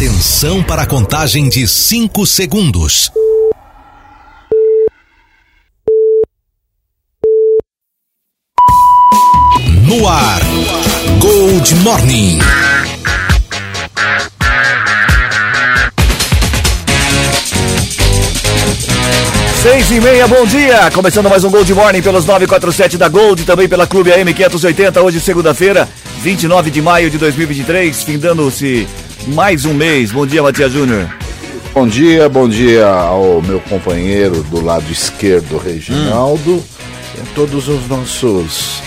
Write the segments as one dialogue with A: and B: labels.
A: Atenção para a contagem de 5 segundos. No ar, Gold Morning.
B: Seis e meia, bom dia! Começando mais um Gold Morning pelos 947 da Gold, também pela Clube AM 580, hoje segunda-feira, 29 de maio de 2023, findando-se mais um mês. Bom dia, Matias Júnior.
C: Bom dia, bom dia ao meu companheiro do lado esquerdo, Reginaldo, hum. e a todos os nossos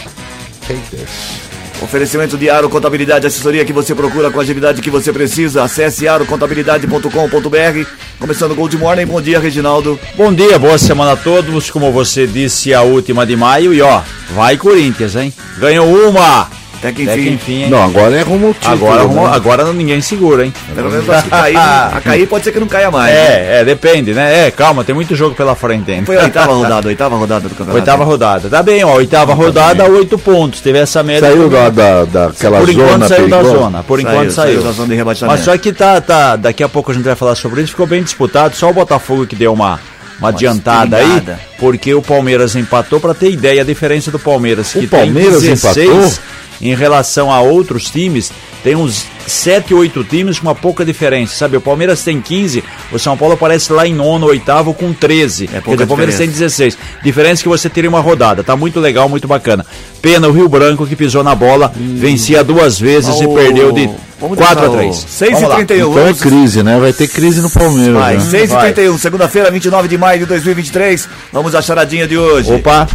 C: haters.
B: Oferecimento de Aro Contabilidade, assessoria que você procura com a agilidade que você precisa. Acesse arocontabilidade.com.br. Começando o Gold Morning. Bom dia, Reginaldo.
D: Bom dia, boa semana a todos. Como você disse, a última de maio. E ó, vai Corinthians, hein? Ganhou uma!
B: Até que enfim. Até que enfim
C: não, agora é rumo ao
D: título. Agora, né? agora ninguém segura, hein?
B: Pelo menos cair, a cair pode ser que não caia mais.
D: É, né? é, depende, né? É, calma, tem muito jogo pela frente ainda.
B: Foi a oitava rodada, oitava rodada do campeonato.
D: Oitava rodada. Tá bem, ó, oitava rodada, oito pontos. Teve essa média.
C: Saiu da, da, daquela
D: Por
C: zona.
D: enquanto saiu da zona. Por
B: saiu,
D: enquanto saiu.
B: saiu. da zona de rebaixamento.
D: Mas só que tá, tá, daqui a pouco a gente vai falar sobre isso. Ficou bem disputado. Só o Botafogo que deu uma uma adiantada aí, porque o Palmeiras empatou para ter ideia a diferença do Palmeiras que
C: o Palmeiras
D: tem 16,
C: empatou
D: em relação a outros times, tem uns 7, 8 times com uma pouca diferença, sabe? O Palmeiras tem 15, o São Paulo aparece lá em nono, oitavo com 13. É pouca o Palmeiras tem 16. Diferença que você teria uma rodada, tá muito legal, muito bacana. Pena o Rio Branco que pisou na bola, hum. vencia duas vezes oh. e perdeu de 4 a 3.
B: 6 e 31.
C: Então é crise, né? Vai ter crise no Palmeiras. Vai,
B: né? 6 e 31, segunda-feira, 29 de maio de 2023. Vamos à charadinha de hoje.
D: Opa!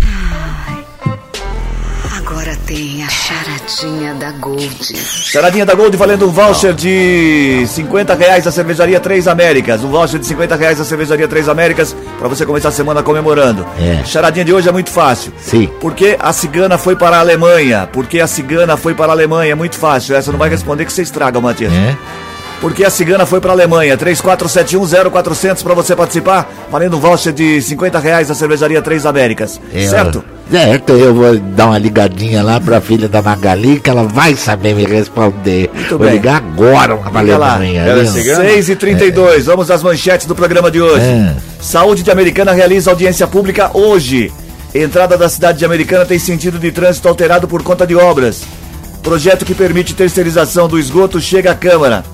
E: Agora tem a charadinha da Gold.
B: Charadinha da Gold valendo um voucher de 50 reais da cervejaria Três Américas. Um voucher de 50 reais da cervejaria Três Américas para você começar a semana comemorando.
C: É.
B: Charadinha de hoje é muito fácil.
C: Sim.
B: Porque a cigana foi para a Alemanha? Porque a cigana foi para a Alemanha? É muito fácil. Essa não vai responder que você estraga, Matias.
C: É.
B: Porque a cigana foi para a Alemanha. 34710400 para você participar, valendo um voucher de 50 reais da cervejaria Três Américas.
C: É,
B: certo?
C: Certo, eu vou dar uma ligadinha lá para a filha da Magali, que ela vai saber me responder.
B: Muito
C: vou
B: bem.
C: ligar agora para a Alemanha.
B: Ela é 6 e 32 é. vamos às manchetes do programa de hoje. É. Saúde de Americana realiza audiência pública hoje. Entrada da cidade de Americana tem sentido de trânsito alterado por conta de obras. Projeto que permite terceirização do esgoto chega à Câmara.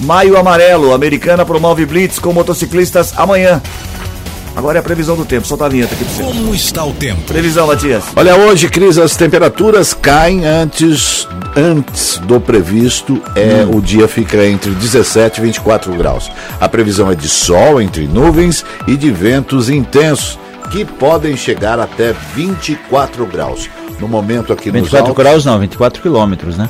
B: Maio Amarelo, Americana promove blitz com motociclistas amanhã. Agora é a previsão do tempo, solta a vinheta aqui pra você.
A: Como está o tempo?
B: Previsão, Matias.
C: Olha, hoje, Cris, as temperaturas caem antes, antes do previsto. É, hum. O dia fica entre 17 e 24 graus. A previsão é de sol entre nuvens e de ventos intensos, que podem chegar até 24 graus. No momento aqui
D: 24 altos... graus não, 24 quilômetros, né?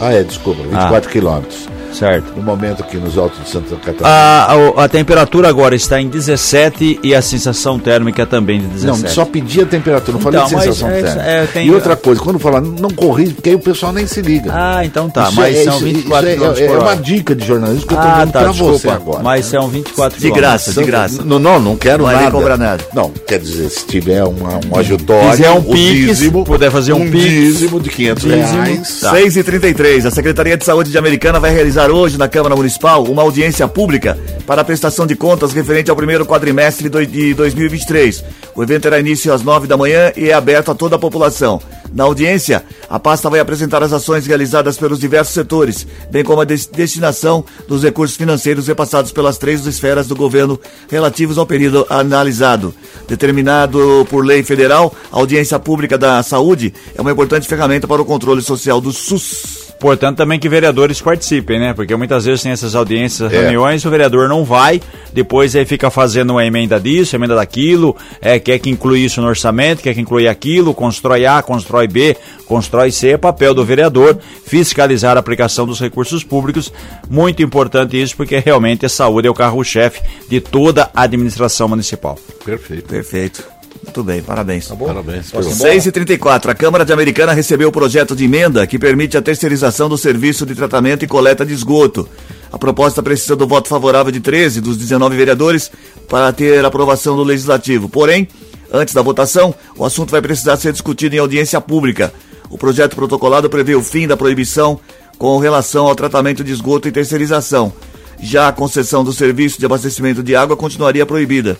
C: Ah, é, desculpa, 24 ah. quilômetros.
D: Certo.
C: No momento aqui nos altos de Santa Catarina.
D: Ah, a, a, a, temperatura agora está em 17 e a sensação térmica também de 17.
C: Não, só pedi a temperatura, não
D: então, falei
C: de então, sensação
D: é,
C: térmica.
D: É, tem...
C: E outra coisa, quando falar, não corrige, porque aí o pessoal nem se liga.
D: Ah, então tá, isso mas é, são isso, 24
C: quilômetros. é, é, é uma dica de jornalismo que eu tô
D: ah,
C: dando
D: tá,
C: pra desculpa,
D: você
C: agora.
D: Mas são 24
B: De graça, de graça.
C: Não, não, não quero
B: não
C: nada.
B: cobrar nada.
C: Não, quer dizer, se tiver uma, um ajutório,
D: um, um dízimo, puder fazer um,
C: um dízimo de 500 dízimo, reais.
B: Tá. 6,33 a Secretaria de Saúde de Americana vai realizar hoje na Câmara Municipal uma audiência pública para a prestação de contas referente ao primeiro quadrimestre de 2023. O evento terá início às 9 da manhã e é aberto a toda a população. Na audiência, a pasta vai apresentar as ações realizadas pelos diversos setores, bem como a destinação dos recursos financeiros repassados pelas três esferas do governo relativos ao período analisado. Determinado por lei federal, a audiência pública da saúde é uma importante ferramenta para o controle social do SUS.
D: Portanto, também que vereadores participem, né? Porque muitas vezes tem essas audiências, é. reuniões, o vereador não vai, depois aí fica fazendo uma emenda disso, emenda daquilo, é, quer que inclui isso no orçamento, quer que inclui aquilo, constrói A, constrói B, constrói C, é papel do vereador fiscalizar a aplicação dos recursos públicos. Muito importante isso, porque realmente a saúde é o carro-chefe de toda a administração municipal.
B: Perfeito. Perfeito. Muito bem, parabéns.
C: Tá bom? Parabéns.
B: 6h34. A Câmara de Americana recebeu o projeto de emenda que permite a terceirização do serviço de tratamento e coleta de esgoto. A proposta precisa do voto favorável de 13 dos 19 vereadores para ter aprovação do Legislativo. Porém, antes da votação, o assunto vai precisar ser discutido em audiência pública. O projeto protocolado prevê o fim da proibição com relação ao tratamento de esgoto e terceirização. Já a concessão do serviço de abastecimento de água continuaria proibida.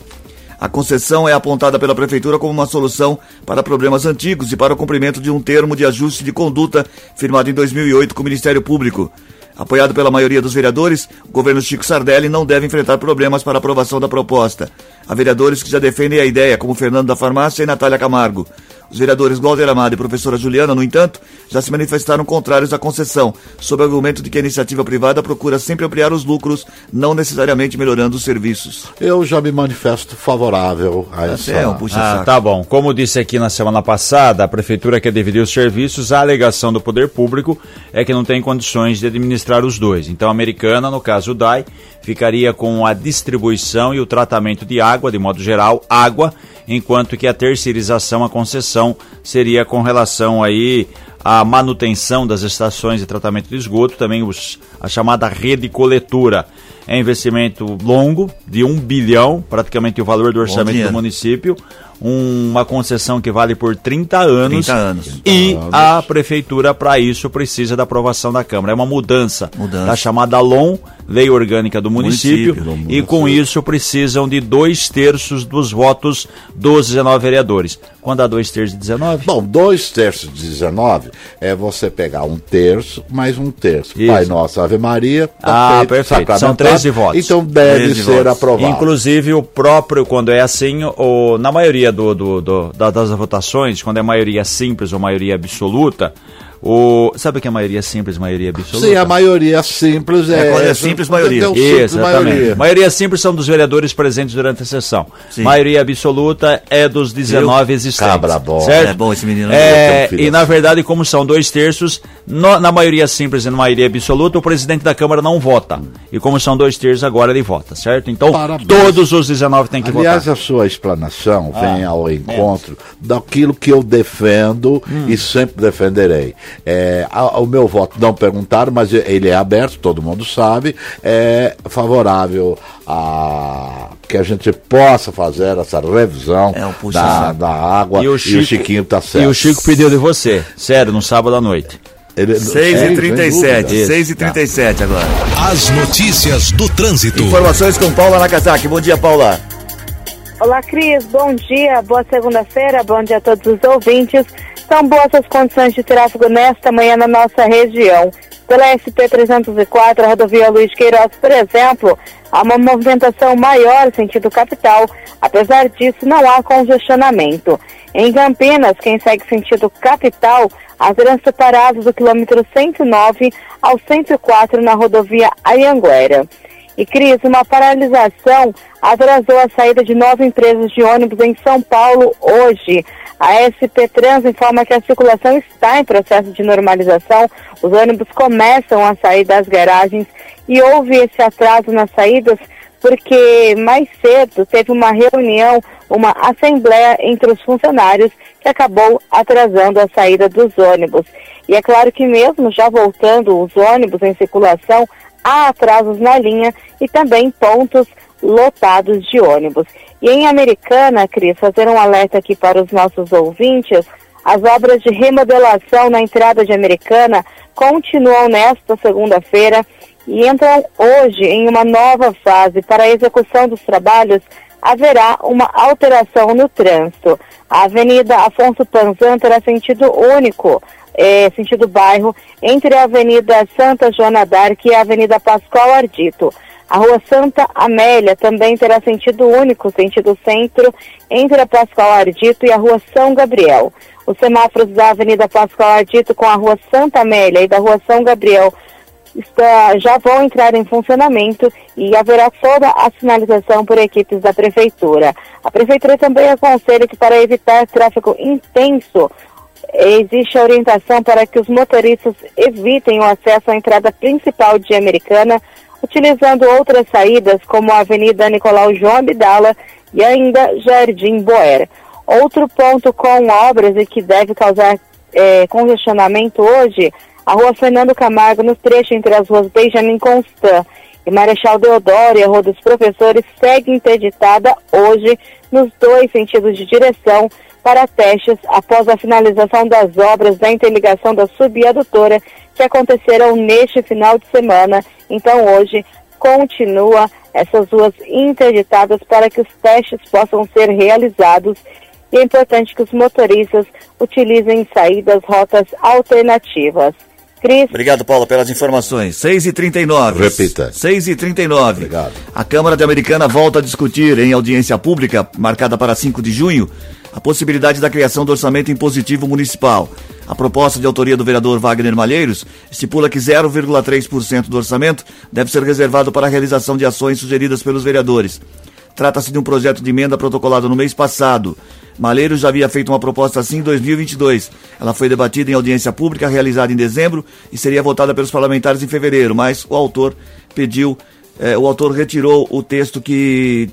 B: A concessão é apontada pela Prefeitura como uma solução para problemas antigos e para o cumprimento de um termo de ajuste de conduta firmado em 2008 com o Ministério Público. Apoiado pela maioria dos vereadores, o governo Chico Sardelli não deve enfrentar problemas para aprovação da proposta. Há vereadores que já defendem a ideia, como Fernando da Farmácia e Natália Camargo. Os vereadores Walter Amado e professora Juliana, no entanto, já se manifestaram contrários à concessão, sob o argumento de que a iniciativa privada procura sempre ampliar os lucros, não necessariamente melhorando os serviços.
C: Eu já me manifesto favorável a essa.
B: É um puxa
D: Ah, tá bom. Como disse aqui na semana passada, a prefeitura quer dividir os serviços. A alegação do poder público é que não tem condições de administrar os dois. Então, a americana, no caso o DAI, ficaria com a distribuição e o tratamento de água, de modo geral, água, enquanto que a terceirização, a concessão, seria com relação aí à manutenção das estações de tratamento de esgoto, também os, a chamada rede coletora. É investimento longo, de um bilhão, praticamente o valor do orçamento do município, uma concessão que vale por 30 anos.
B: 30 anos.
D: E a prefeitura, para isso, precisa da aprovação da Câmara. É uma mudança,
B: Mudança.
D: da chamada LOM, Lei Orgânica do Município,
B: Município.
D: e com isso precisam de dois terços dos votos dos 19 vereadores. Quando há dois terços de 19?
C: Bom, dois terços de 19 é você pegar um terço mais um terço.
D: Isso.
C: Pai Nosso, Ave Maria. tá
D: Ah,
C: feito,
D: perfeito. São
C: sacramentado.
D: 13 votos.
C: Então deve
B: 13
C: ser
B: votos.
C: aprovado.
D: Inclusive, o próprio, quando é assim, o, na maioria do, do- do- da- das votações, quando é maioria simples ou maioria absoluta, o, sabe o que é maioria simples, maioria absoluta?
C: Sim, a maioria simples é.
B: É, é simples, maioria.
C: Entendeu?
D: Isso,
C: Simples,
D: exatamente.
C: maioria.
D: Maioria simples são dos vereadores presentes durante a sessão.
B: Sim.
D: Maioria absoluta é dos 19 existentes.
C: Cabra bom.
D: Certo?
B: É bom esse menino.
D: É,
C: Eu um
D: e na verdade, como são dois terços, no- na maioria simples e na maioria absoluta, o presidente da Câmara não vota. E como são dois terços, agora ele vota, certo? Então,
C: Parabéns.
D: todos os 19 têm que
C: Aliás,
D: votar.
C: a sua explanação
D: Ah,
C: vem ao encontro daquilo que eu defendo
D: Hum.
C: e sempre defenderei. É, a- o meu voto, não perguntaram, mas ele é aberto, todo mundo sabe, é favorável a que a gente possa fazer essa revisão
B: É um
C: da, da água e o, Chiquinho tá certo.
D: E o Chico pediu de você, sério, no sábado à noite.
C: Ele-
B: 6
C: sem
B: e 37
C: dúvida.
B: 6 e 37 agora.
A: As notícias do trânsito.
B: Informações com Paula Nakazaki. Bom dia, Paula.
F: Olá, Cris. Bom dia, boa segunda-feira, bom dia a todos os ouvintes. São boas as condições de tráfego nesta manhã na nossa região. Pela SP-304, a rodovia Luiz Queiroz, por exemplo, há uma movimentação maior sentido capital. Apesar disso, não há congestionamento. Em Campinas, quem segue sentido capital, há trânsito parado do quilômetro 109 ao 104 na rodovia Ayanguera. E Cris, uma paralisação atrasou a saída de nove empresas de ônibus em São Paulo hoje. A SP Trans informa que a circulação está em processo de normalização. Os ônibus começam a sair das garagens e houve esse atraso nas saídas porque mais cedo teve uma reunião, uma assembleia entre os funcionários que acabou atrasando a saída dos ônibus. E é claro que mesmo já voltando os ônibus em circulação, há atrasos na linha e também pontos lotados de ônibus. E em Americana, Cris, fazer um alerta aqui para os nossos ouvintes, as obras de remodelação na entrada de Americana continuam nesta segunda-feira e entram hoje em uma nova fase. Para a execução dos trabalhos, haverá uma alteração no trânsito. A Avenida Afonso Panzan terá sentido único, eh, sentido bairro, entre a Avenida Santa Joana d'Arc e a Avenida Pascoal Ardito. A Rua Santa Amélia também terá sentido único, sentido centro, entre a Pascoal Ardito e a Rua São Gabriel. Os semáforos da Avenida Pascoal Ardito com a Rua Santa Amélia e da Rua São Gabriel está- já vão entrar em funcionamento e haverá toda a sinalização por equipes da Prefeitura. A Prefeitura também aconselha que para evitar tráfego intenso, existe a orientação para que os motoristas evitem o acesso à entrada principal de Americana, utilizando outras saídas como a Avenida Nicolau João Abdala e ainda Jardim Boer. Outro ponto com obras e que deve causar eh, congestionamento hoje, a rua Fernando Camargo, no trecho entre as ruas Benjamin Constant e Marechal Deodoro e a Rua dos Professores, segue interditada hoje nos dois sentidos de direção para testes após a finalização das obras da interligação da subadutora que aconteceram neste final de semana. Então, hoje, continua essas ruas interditadas para que os testes possam ser realizados e é importante que os motoristas utilizem saídas, rotas alternativas. Cris.
B: Obrigado, Paulo, pelas informações. 6h39.
C: Repita.
B: 6h39.
C: Obrigado.
B: A Câmara de Americana volta a discutir em audiência pública, marcada para 5 de junho, a possibilidade da criação do orçamento impositivo municipal. A proposta de autoria do vereador Wagner Malheiros estipula que 0,3% do orçamento deve ser reservado para a realização de ações sugeridas pelos vereadores. Trata-se de um projeto de emenda protocolado no mês passado. Malheiros já havia feito uma proposta assim em 2022. Ela foi debatida em audiência pública realizada em dezembro e seria votada pelos parlamentares em fevereiro, mas o autor pediu, eh, o autor retirou o texto que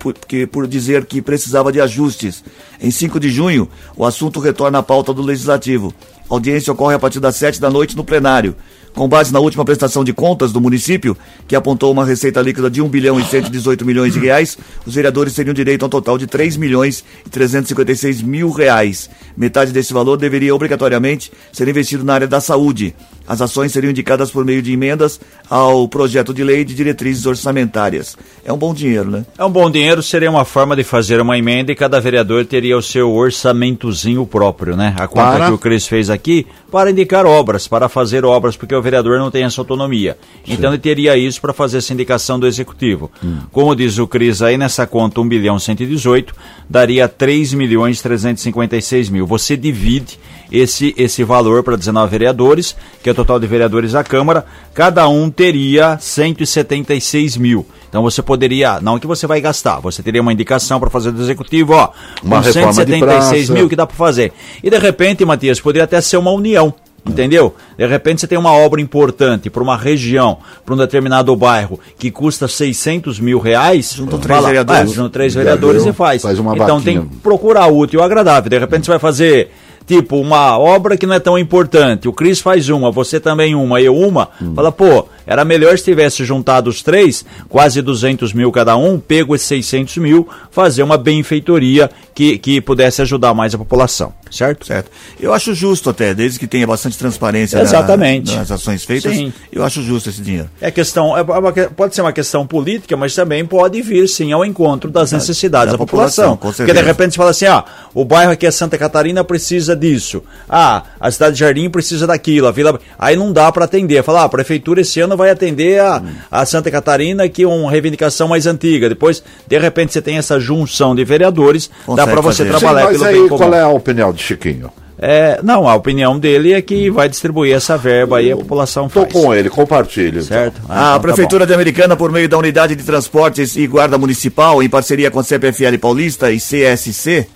B: por, que, por dizer que precisava de ajustes. Em 5 de junho, o assunto retorna à pauta do Legislativo. A audiência ocorre a partir das 7 da noite no plenário. Com base na última prestação de contas do município, que apontou uma receita líquida de 1 bilhão e 118 milhões de reais, os vereadores teriam direito a um total de 3 milhões e 356 mil reais. Metade desse valor deveria obrigatoriamente ser investido na área da saúde. As ações seriam indicadas por meio de emendas ao projeto de lei de diretrizes orçamentárias. É um bom dinheiro, né?
D: É um bom dinheiro, seria uma forma de fazer uma emenda e cada vereador teria o seu orçamentozinho próprio, né? A conta
C: Para?
D: que o Cris fez aqui, para indicar obras, para fazer obras, porque o vereador não tem essa autonomia. Então ele teria isso para fazer essa indicação do executivo. Como diz o Cris aí, nessa conta 1 bilhão 118, daria 3 milhões 356 mil. Você divide esse, esse valor para 19 vereadores, que é o total de vereadores da Câmara, cada um teria 176 mil. Então você poderia, não que você vai gastar, você teria uma indicação para fazer do executivo, ó,
C: Uma
D: com
C: reforma de
D: 176
C: praça.
D: mil que dá para fazer. E de repente, Matias, poderia até ser uma união. Entendeu? De repente você tem uma obra importante para uma região, para um determinado bairro, que custa 600 mil reais.
B: Juntam três vereadores.
D: É, juntam três vereadores e faz.
C: Faz uma
D: então
C: vaquinha.
D: tem que procurar útil e agradável. De repente você vai fazer tipo uma obra que não é tão importante. O Cris faz uma, você também uma, eu uma.
C: Hum.
D: Fala, pô, era melhor se tivesse juntado os três, quase 200 mil cada um, pego esses 600 mil, fazer uma benfeitoria que, que pudesse ajudar mais a população, certo?
B: Certo. Eu acho justo até, desde que tenha bastante transparência na-
D: Exatamente.
B: nas ações feitas,
D: Sim.
B: eu acho justo esse dinheiro.
D: É questão, é uma que- pode ser uma questão política, mas também pode vir sim ao encontro das necessidades
B: da
D: da, população.
B: população, com
D: Porque de repente você fala assim, ah, o bairro aqui é Santa Catarina precisa disso. Ah, a cidade de Jardim precisa daquilo, a vila. Aí não dá para atender. Falar, ah, a prefeitura esse ano vai atender a, a Santa Catarina, que é uma reivindicação mais antiga. Depois, de repente, você tem essa junção de vereadores, dá
B: Consegue
D: para você
B: fazer.
C: Sim,
D: trabalhar
C: mas
D: pelo
C: aí
D: bem comum.
C: qual é a opinião de Chiquinho?
D: É, não, a opinião dele é que vai distribuir essa verba aí, a população
C: Tô
D: faz.
C: com ele, compartilho. então.
D: Certo? Ah,
B: A
D: então tá
B: Prefeitura de Americana, por meio da Unidade de Transportes e Guarda Municipal, em parceria com a CPFL Paulista e CSC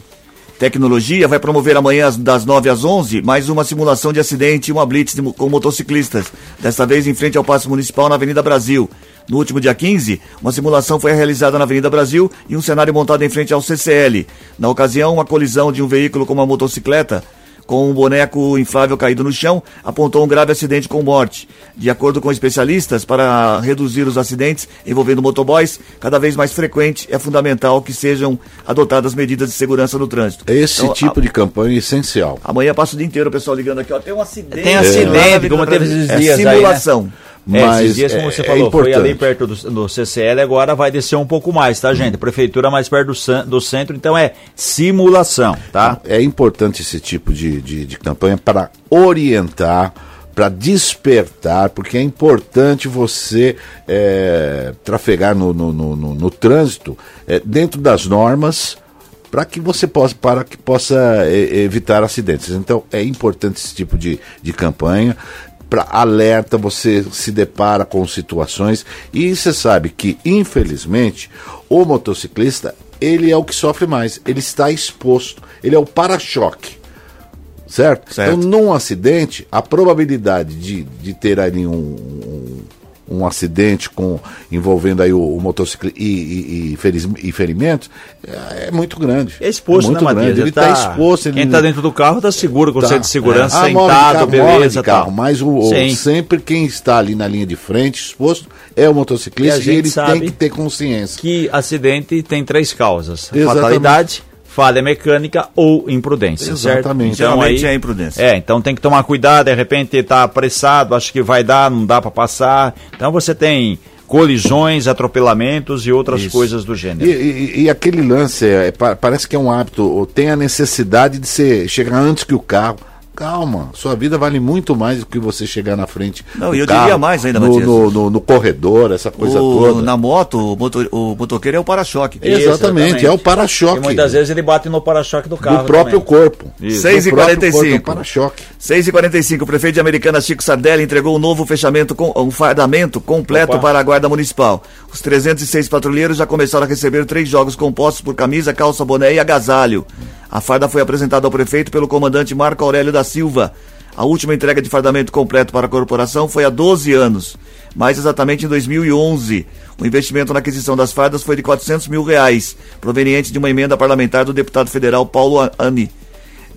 B: Tecnologia, vai promover amanhã das 9 às 11 mais uma simulação de acidente e uma blitz com motociclistas, desta vez em frente ao Paço Municipal na Avenida Brasil. No último dia 15, uma simulação foi realizada na Avenida Brasil e um cenário montado em frente ao CCL. Na ocasião, uma colisão de um veículo com uma motocicleta com um boneco inflável caído no chão, apontou um grave acidente com morte. De acordo com especialistas, para reduzir os acidentes envolvendo motoboys, cada vez mais frequente, é fundamental que sejam adotadas medidas de segurança no trânsito.
C: Esse
B: Então,
C: tipo de campanha é essencial.
B: a- Amanhã passa o dia inteiro o pessoal ligando aqui, ó, tem um acidente.
D: Tem acidente,
B: Avenida
D: como teve esses
B: É
D: dias aí, né?
B: Simulação.
D: É,
C: Mas
D: esses dias, como
C: é-
D: você
C: é
D: falou, foi ali perto do, do CCL, agora vai descer um pouco mais, tá, gente? Prefeitura mais perto do, do centro, então é simulação, tá?
C: É importante esse tipo de, de, de campanha para orientar, para despertar, porque é importante você é, trafegar no, no, no, no- no trânsito é, dentro das normas para que você possa para que possa é, evitar acidentes. Então é importante esse tipo de, de campanha para alerta, você se depara com situações e você sabe que infelizmente o motociclista ele é o que sofre mais, ele está exposto, ele é o para-choque. Certo?
B: Certo.
C: Então, num acidente, a probabilidade de, de ter ali um, um, um acidente com, envolvendo aí o, o motociclista e, e, e, feris- e ferimentos é, é muito grande.
D: É exposto,
C: é muito
D: né, Matias?
C: grande. Ele está exposto.
D: Quem
C: Ele
D: tá dentro do carro tá seguro, com o
C: tá-
D: centro de segurança,
C: Ah, morre de
D: sentado,
C: carro,
D: beleza,
C: de carro,
D: tal.
C: Mas o, o- sempre quem está ali na linha de frente, exposto, é o motociclista
D: E a
C: e,
D: gente
C: ele
D: sabe
C: tem que ter consciência.
D: Que acidente tem três causas:
C: Exatamente.
D: fatalidade, falha mecânica ou imprudência, certo?
C: Exatamente.
B: Geralmente é imprudência.
D: É, então tem que tomar cuidado, de repente tá apressado, acho que vai dar, não dá para passar. Então você tem colisões, atropelamentos e outras
B: Isso.
D: coisas do
C: E,
D: gênero.
C: e- e aquele lance, é, pa- parece que é um hábito, ou tem a necessidade de ser, chegar antes que o carro. Calma, sua vida vale muito mais do que você chegar na frente.
B: Não,
C: do
B: e eu
C: carro,
B: diria mais ainda,
C: no, no, no- no corredor, essa coisa
B: O-
C: toda.
B: na moto, o, motor, o motoqueiro é o para-choque.
C: Exatamente,
D: Exatamente.
C: é o para-choque.
D: Muitas vezes ele bate no para-choque do carro.
C: do próprio
D: também.
C: corpo.
D: Isso.
C: Do
B: 6 e
C: próprio
B: 45.
C: corpo, é um para-choque.
B: 6 e 45 o prefeito de Americana Chico Sardelli entregou um novo fechamento, com, um fardamento completo
D: Opa.
B: para a Guarda Municipal. Os 306 patrulheiros já começaram a receber três jogos compostos por camisa, calça, boné e agasalho. A farda foi apresentada ao prefeito pelo comandante Marco Aurélio da Silva. A última entrega de fardamento completo para a corporação foi há 12 anos, mais exatamente em 2011. O investimento na aquisição das fardas foi de 400 mil reais, proveniente de uma emenda parlamentar do deputado federal Paulo Ani.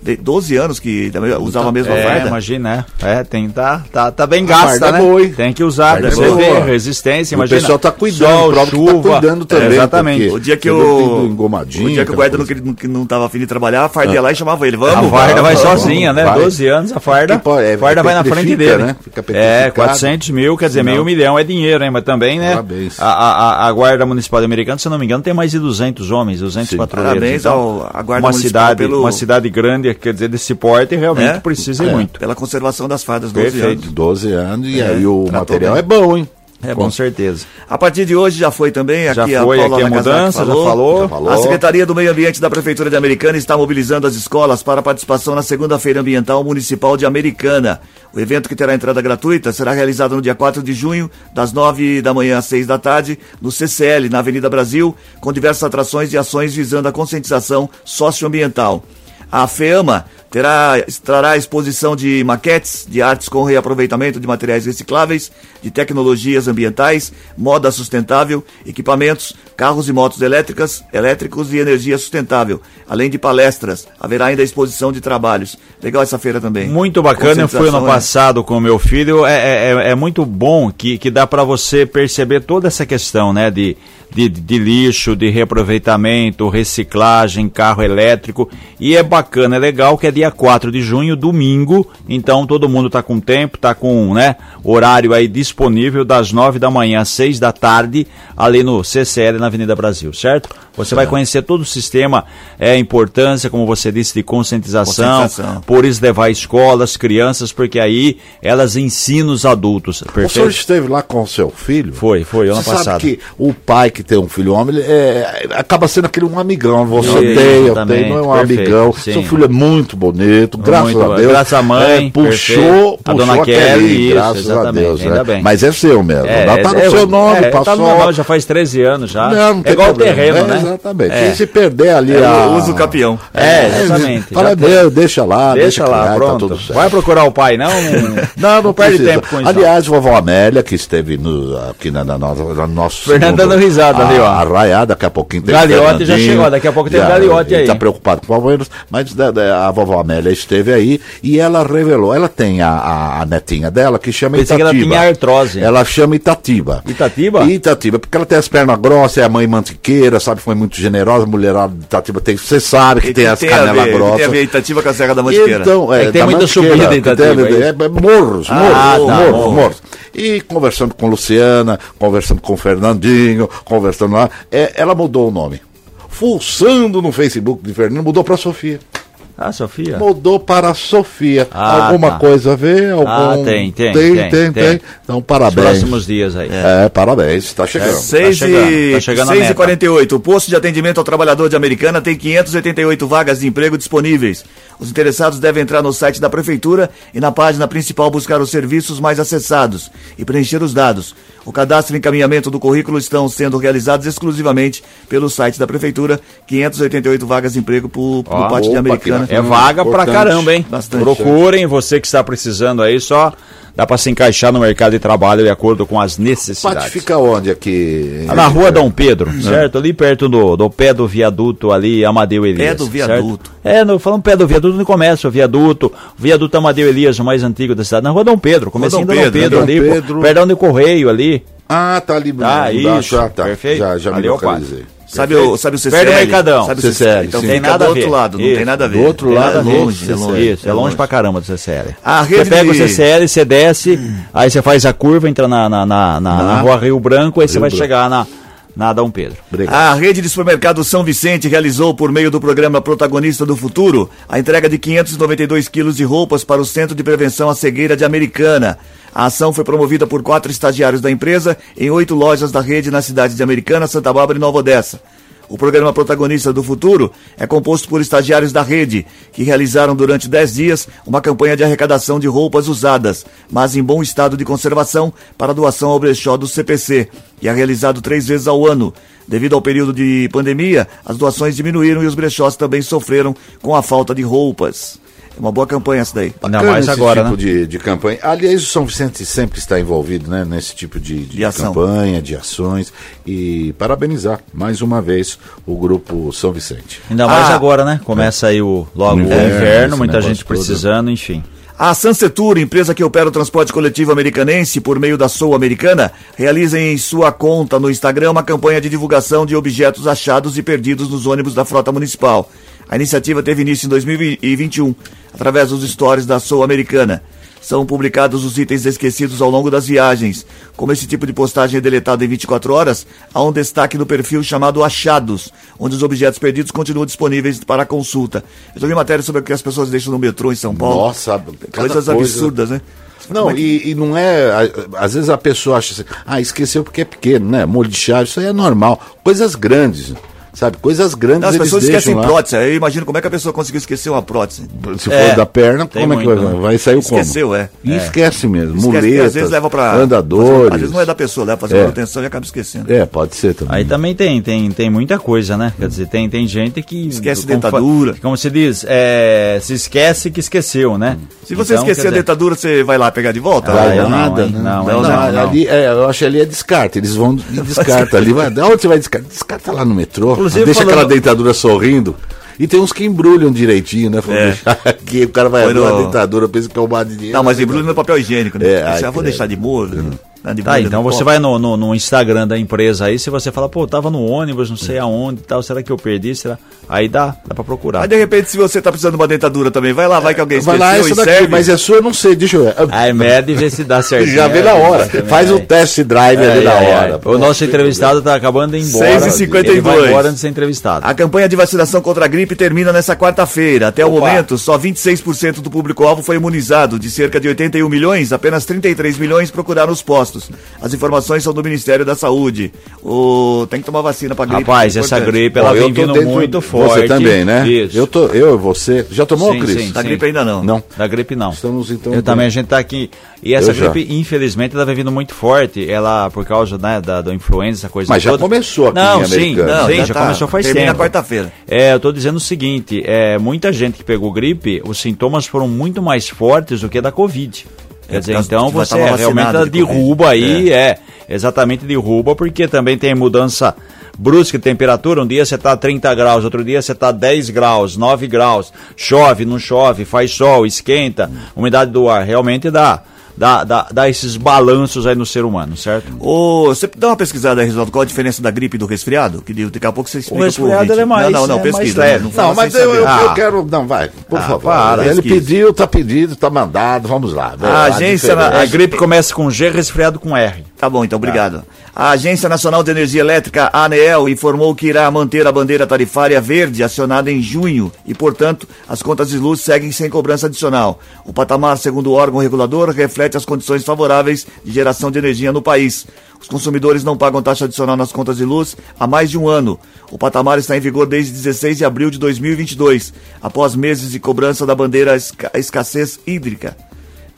B: De 12 anos que usava a mesma
D: É,
B: farda.
D: imagina, é. É, tem, tá, tá, tá bem gasta, né?
C: é boa, hein?
D: Tem que usar,
C: é
D: você ver, resistência,
C: E o
D: imagina.
C: pessoal tá cuidando,
D: Sol,
C: tá
D: chuva.
C: cuidando também,
D: Exatamente.
C: porque-
B: O dia que
C: vê
B: o. dia que o guarda não, não tava afim de trabalhar, a farda ia lá e chamava ele. Vamos,
D: A farda vai sozinha, né?
C: vai.
D: 12 anos, a farda.
C: Pô, é,
D: a farda vai na frente dele.
C: né? Fica
D: É,
C: petrificado.
D: 400 mil, quer dizer, meio milhão é dinheiro, hein? Mas também, né?
C: Parabéns.
D: A, a, a Guarda Municipal Americana, se eu não me engano, tem mais de 200 homens, 200
C: Sim.
D: patrulheiros.
B: Parabéns
D: Então,
B: ao- à Guarda
D: uma
B: Municipal
D: cidade,
B: pelo-
D: uma cidade grande, quer dizer, desse porte, realmente
B: É?
D: precisa
C: É.
D: muito.
B: Pela conservação das fardas, 12
D: Perfeito.
B: anos.
C: 12 anos e
B: É,
C: aí o material
B: bem.
C: é bom, hein?
D: É, com certeza.
B: A partir de hoje já foi também,
D: Já
B: aqui
D: foi,
B: a Paula
D: aqui a mudança, já falou.
C: Já falou.
B: A Secretaria do Meio Ambiente da Prefeitura de Americana está mobilizando as escolas para a participação na Segunda-feira Ambiental Municipal de Americana. O evento que terá entrada gratuita será realizado no dia 4 de junho, das 9 da manhã às 6 da tarde, no CCL, na Avenida Brasil, com diversas atrações e ações visando a conscientização socioambiental. A FEAMA terá, trará exposição de maquetes de artes com reaproveitamento de materiais recicláveis, de tecnologias ambientais, moda sustentável, equipamentos, carros e motos elétricas, elétricos e energia sustentável, além de palestras. Haverá ainda exposição de trabalhos. Legal essa feira também.
D: Muito bacana, eu fui ano passado com meu filho. É, é, é- é muito bom que, que dá para você perceber toda essa questão, né? De, de, de lixo, de reaproveitamento, reciclagem, carro elétrico. E é bacana, é legal que é dia 4 de junho, domingo. Então todo mundo tá com tempo, tá com né, horário aí disponível das 9 da manhã às 6 da tarde, ali no CCL na Avenida Brasil, certo? Você vai conhecer todo o sistema, é, a importância, como você disse, de conscientização,
B: Conscientização.
D: por isso levar escolas, crianças, porque aí elas ensinam os adultos.
C: O senhor
D: Perfeito?
C: esteve lá com o seu filho?
D: Foi, foi, ano
C: Você
D: passado.
C: sabe que o pai que tem um filho homem, ele é, acaba sendo aquele um amigão. Você
D: Sim,
C: tem, eu tenho, não é um
D: perfeito,
C: amigão.
D: sim.
C: Seu filho é muito bonito, graças
D: Muito,
C: a Deus.
D: graças à mãe,
C: É, puxou,
D: perfeito. A
C: puxou
D: dona
C: aquele,
D: Kelly, isso,
C: graças a
D: exatamente,
C: Deus.
D: ainda
C: né?
D: bem.
C: Mas é seu mesmo. não tá no
D: é,
C: seu nome,
D: é,
C: passou.
D: Tá no meu nome, já faz 13 anos já.
C: Não, não
D: é igual o
C: problema.
D: terreno,
C: É,
D: né?
C: Exatamente.
D: É.
C: E se perder ali
B: É,
C: a...
B: o uso capião.
D: É, exatamente.
C: Fala. Deus, deixa lá,
D: Deixa lá, pronto.
C: Tá certo.
D: Vai procurar o pai, não?
C: Não, não
D: perde tempo com isso.
C: Aliás, vovó Amélia, que esteve aqui na, na, na, na nosso.
D: Risada ali, ó.
C: Arraiá, daqui a pouquinho tem
D: Galiote já chegou, daqui a pouco tem o
C: Já,
D: Galiote aí.
C: Tá preocupado com o Palmeiras, mas da- da- a vovó Amélia esteve aí e ela revelou. Ela tem a, a, a netinha dela que chama
D: Pensei que ela
C: Itatiba.
D: tinha artrose.
C: Ela chama Itatiba.
D: Itatiba?
C: Itatiba, porque ela tem as pernas grossas, é a mãe mantiqueira, sabe? Foi muito generosa, mulherada de Itatiba tem. Você sabe que tem as canelas grossas.
B: Tem a ver Itativa com a Serra da Mantiqueira.
C: Então,
D: É que tem muita subida em Itatiba,
C: tem-
D: é
C: é, é morros, morros,
B: Ah, tá,
C: morros,
B: morros.
C: E conversando com Luciana, conversando com Fernandinho, conversando lá, é, ela mudou o nome. Fuçando no Facebook de Fernando, mudou para Sofia.
D: Ah, Sofia.
C: Mudou para Sofia.
D: Ah,
C: Alguma
D: tá.
C: coisa a ver? Algum...
D: Ah, tem, tem,
C: tem,
D: tem,
C: tem,
D: tem.
C: Então, parabéns.
D: próximos dias aí.
C: É, parabéns, está chegando.
B: 6
D: chegando,
B: e,
D: tá chegando a
B: 6 e
D: meta.
B: 48. O posto de atendimento ao trabalhador de Americana tem 588 vagas de emprego disponíveis. Os interessados devem entrar no site da Prefeitura e na página principal buscar os serviços mais acessados e preencher os dados. O cadastro e encaminhamento do currículo estão sendo realizados exclusivamente pelo site da Prefeitura. 588 vagas de emprego por, por
D: Ó,
B: parte de
C: opa,
B: Americana.
D: É vaga pra caramba, hein?
B: Bastante.
D: Procurem, você que está precisando aí, só dá pra se encaixar no mercado de trabalho de acordo com as necessidades.
C: Pati fica onde aqui?
D: Ah, Na rua Dom Pedro, certo? Ali perto do, do pé do viaduto ali, Amadeu Elias.
B: Pé do
D: certo?
B: viaduto.
D: É, no, falando pé do viaduto, onde começa o viaduto, o viaduto Amadeu Elias, o mais antigo da cidade. Na rua Dom Pedro, comecinho
B: Dom
D: do Dom
B: Pedro,
D: Pedro, ali,
C: Pedro.
D: perdão de correio ali.
C: Ah, tá ali.
D: Tá,
C: embaixo.
D: isso,
C: Ah, tá.
D: perfeito.
C: Já, já me
D: Ali é o.
B: Sabe o, sabe o CCL?
D: Perto do Mercadão.
B: Sabe o
C: CCL,
B: Então
C: sim.
D: Tem nada
B: do
D: a
B: outro
D: ver.
B: lado, não tem nada a ver.
C: Do outro
B: É
C: lado,
B: longe, é longe.
D: Isso, é longe pra caramba do CCL.
B: A
D: Você
B: rede
D: pega o
B: de-
D: CCL, você desce, aí você faz a curva, entra na, na, na, na- na rua Rio Branco, aí você
C: Rio
D: vai
C: Branco.
D: chegar na, na Dom Pedro.
C: Obrigado.
B: A rede de supermercado São Vicente realizou, por meio do programa Protagonista do Futuro, a entrega de 592 quilos de roupas para o Centro de Prevenção à Cegueira de Americana. A ação foi promovida por quatro estagiários da empresa em oito lojas da rede nas cidades de Americana, Santa Bárbara e Nova Odessa. O programa Protagonista do Futuro é composto por estagiários da rede, que realizaram durante 10 dias uma campanha de arrecadação de roupas usadas, mas em bom estado de conservação, para doação ao brechó do CPC, e é realizado três vezes ao ano. Devido ao período de pandemia, as doações diminuíram e os brechós também sofreram com a falta de roupas. É uma boa campanha essa daí.
D: Ainda
C: Bacana
D: mais
C: esse
D: agora,
C: tipo
D: né?
C: de, de campanha. Aliás, o São Vicente sempre está envolvido né, nesse tipo de, de
B: De
C: campanha, de ações. E parabenizar mais uma vez o grupo São Vicente.
D: Ainda mais
B: Ah.
D: agora, né? Começa aí o, logo o
C: Inverno,
D: inverno,
C: esse
D: muita gente
C: todo.
D: precisando, enfim.
B: A Sansetur, empresa que opera o transporte coletivo americanense por meio da Sou Americana, realiza em sua conta no Instagram uma campanha de divulgação de objetos achados e perdidos nos ônibus da frota municipal. A iniciativa teve início em 2021, através dos stories da Sou Americana. São publicados os itens esquecidos ao longo das viagens. Como esse tipo de postagem é deletado em 24 horas, há um destaque no perfil chamado Achados, onde os objetos perdidos continuam disponíveis para consulta. Eu já vi matéria sobre o que as pessoas deixam no metrô em São Paulo.
C: Nossa,
B: Coisas
C: coisa.
B: absurdas, né?
C: Não,
B: é que-
C: e, e não é. Às vezes a pessoa acha assim, ah, esqueceu porque é pequeno, né? Molho de chave, isso aí é normal. Coisas grandes, sabe? Coisas grandes
B: Não, as
C: eles
B: pessoas
C: deixam
B: esquecem
C: lá.
B: prótese. Aí Eu imagino como é que a pessoa conseguiu esquecer uma prótese.
C: Se
D: É,
C: for da perna, como é que vai,
D: né?
C: vai sair o como?
B: Esqueceu, é.
C: E esquece mesmo.
B: Esquece,
C: Muletas,
B: às vezes leva pra.
C: andadores.
B: Às vezes não é da pessoa, leva pra fazer
C: É.
B: manutenção e acaba esquecendo.
C: É, pode ser também.
D: Aí também tem, tem, tem muita coisa, né? Quer dizer, tem, tem gente que.
B: Esquece
D: como fa-
B: dentadura.
D: Como se diz, é, se esquece que esqueceu, né?
B: Se você
D: Então,
B: esquecer a
D: dizer,
B: dentadura, você vai lá pegar de volta?
D: Vai,
B: Vai,
D: não,
C: nada, né?
D: Não,
B: não,
D: não, não.
C: ali, é, eu acho que ali é descarte. Eles vão e descarta ali. Vai, onde você vai descartar? Descarta lá no metrô.
D: Inclusive,
C: deixa
D: falando-
C: aquela dentadura sorrindo. E tem uns que embrulham direitinho, né? Falando,
B: É.
C: deixar aqui, o cara vai abrir
B: no-
C: a dentadura, pensa que é o bar de dinheiro.
B: Não, mas embrulho no papel higiênico, né?
C: É, ai,
B: eu vou
C: credo.
B: deixar de molho. de
D: Tá,
B: molho
D: então você vai no, no, no Instagram da empresa aí, se você fala, pô, tava no ônibus, não sei aonde e tal, será que eu perdi? Será? Aí dá, dá pra procurar.
B: Aí de repente, se você tá precisando de uma dentadura também, vai lá, vai que alguém
C: Vai
B: esqueceu
C: lá,
B: e
C: essa daqui,
B: serve.
C: mas é sua, eu não sei, deixa eu ver.
D: Aí mede e vê se dá certo.
C: Já vê na hora. Faz o test drive ali na hora.
D: O nosso entrevistado tá acabando de ir embora.
B: 6h52.
D: Ele vai embora antes de ser entrevistado.
B: A campanha de vacinação contra a gripe termina nesta quarta-feira. Até o
D: Opa.
B: momento, só 26% do público-alvo foi imunizado. De cerca de 81 milhões, apenas 33 milhões procuraram os postos. As informações são do Ministério da Saúde. O... Tem que tomar vacina para gripe.
D: Rapaz,
B: é
D: essa gripe, ela vem vindo
C: dentro-
D: muito forte.
C: Você também, né?
D: Isso.
C: Eu, tô, eu e você. Já tomou,
D: Sim,
C: Cris?
D: sim,
B: Da
D: sim.
B: gripe ainda não.
C: Não.
D: Da gripe não.
C: Estamos, então,
D: Eu
C: bem.
D: também, a gente tá aqui. E essa
C: Eu já.
D: gripe, infelizmente, ela vem vindo muito forte. Ela, por causa né, da, da influenza, essa coisa
C: Mas já
D: toda.
C: começou aqui
D: Não,
C: em
D: sim,
C: Americana.
D: não, sim,
B: já
D: já,
B: tá.
D: começou faz
B: Termina
D: tempo.
B: quarta-feira.
D: É, eu tô dizendo o seguinte, é, muita gente que pegou gripe, os sintomas foram muito mais fortes do que da Covid. Quer
B: É,
D: dizer, então você
B: tava
D: realmente derruba aí, é. exatamente derruba, porque também tem mudança brusca de temperatura, um dia você tá 30 graus, outro dia você tá 10 graus, 9 graus, chove, não chove, faz sol, esquenta, umidade do ar, realmente dá, dá, dá, dá esses balanços aí no ser humano, certo?
B: Ô, você dá uma pesquisada aí, Reginaldo, qual a diferença da gripe e do resfriado? Que daqui a pouco você explica pro
D: resfriado, é mais-
B: Não, não, não,
D: é mais
B: pesquisa.
D: leve.
B: Não,
C: Não, mas eu, eu,
B: saber.
C: eu
D: Ah.
C: quero. Não, vai, por
D: Ah,
C: favor.
D: para,
C: Ele
B: pesquisa.
C: pediu, tá pedido, tá mandado, vamos lá.
B: A agência na-
D: A gripe começa com G, resfriado com R.
B: Tá bom, então, obrigado. A Agência Nacional de Energia Elétrica, ANEEL, informou que irá manter a bandeira tarifária verde acionada em junho e, portanto, as contas de luz seguem sem cobrança adicional. O patamar, segundo o órgão regulador, reflete as condições favoráveis de geração de energia no país. Os consumidores não pagam taxa adicional nas contas de luz há mais de um ano. O patamar está em vigor desde 16 de abril de 2022, após meses de cobrança da bandeira esca- escassez hídrica.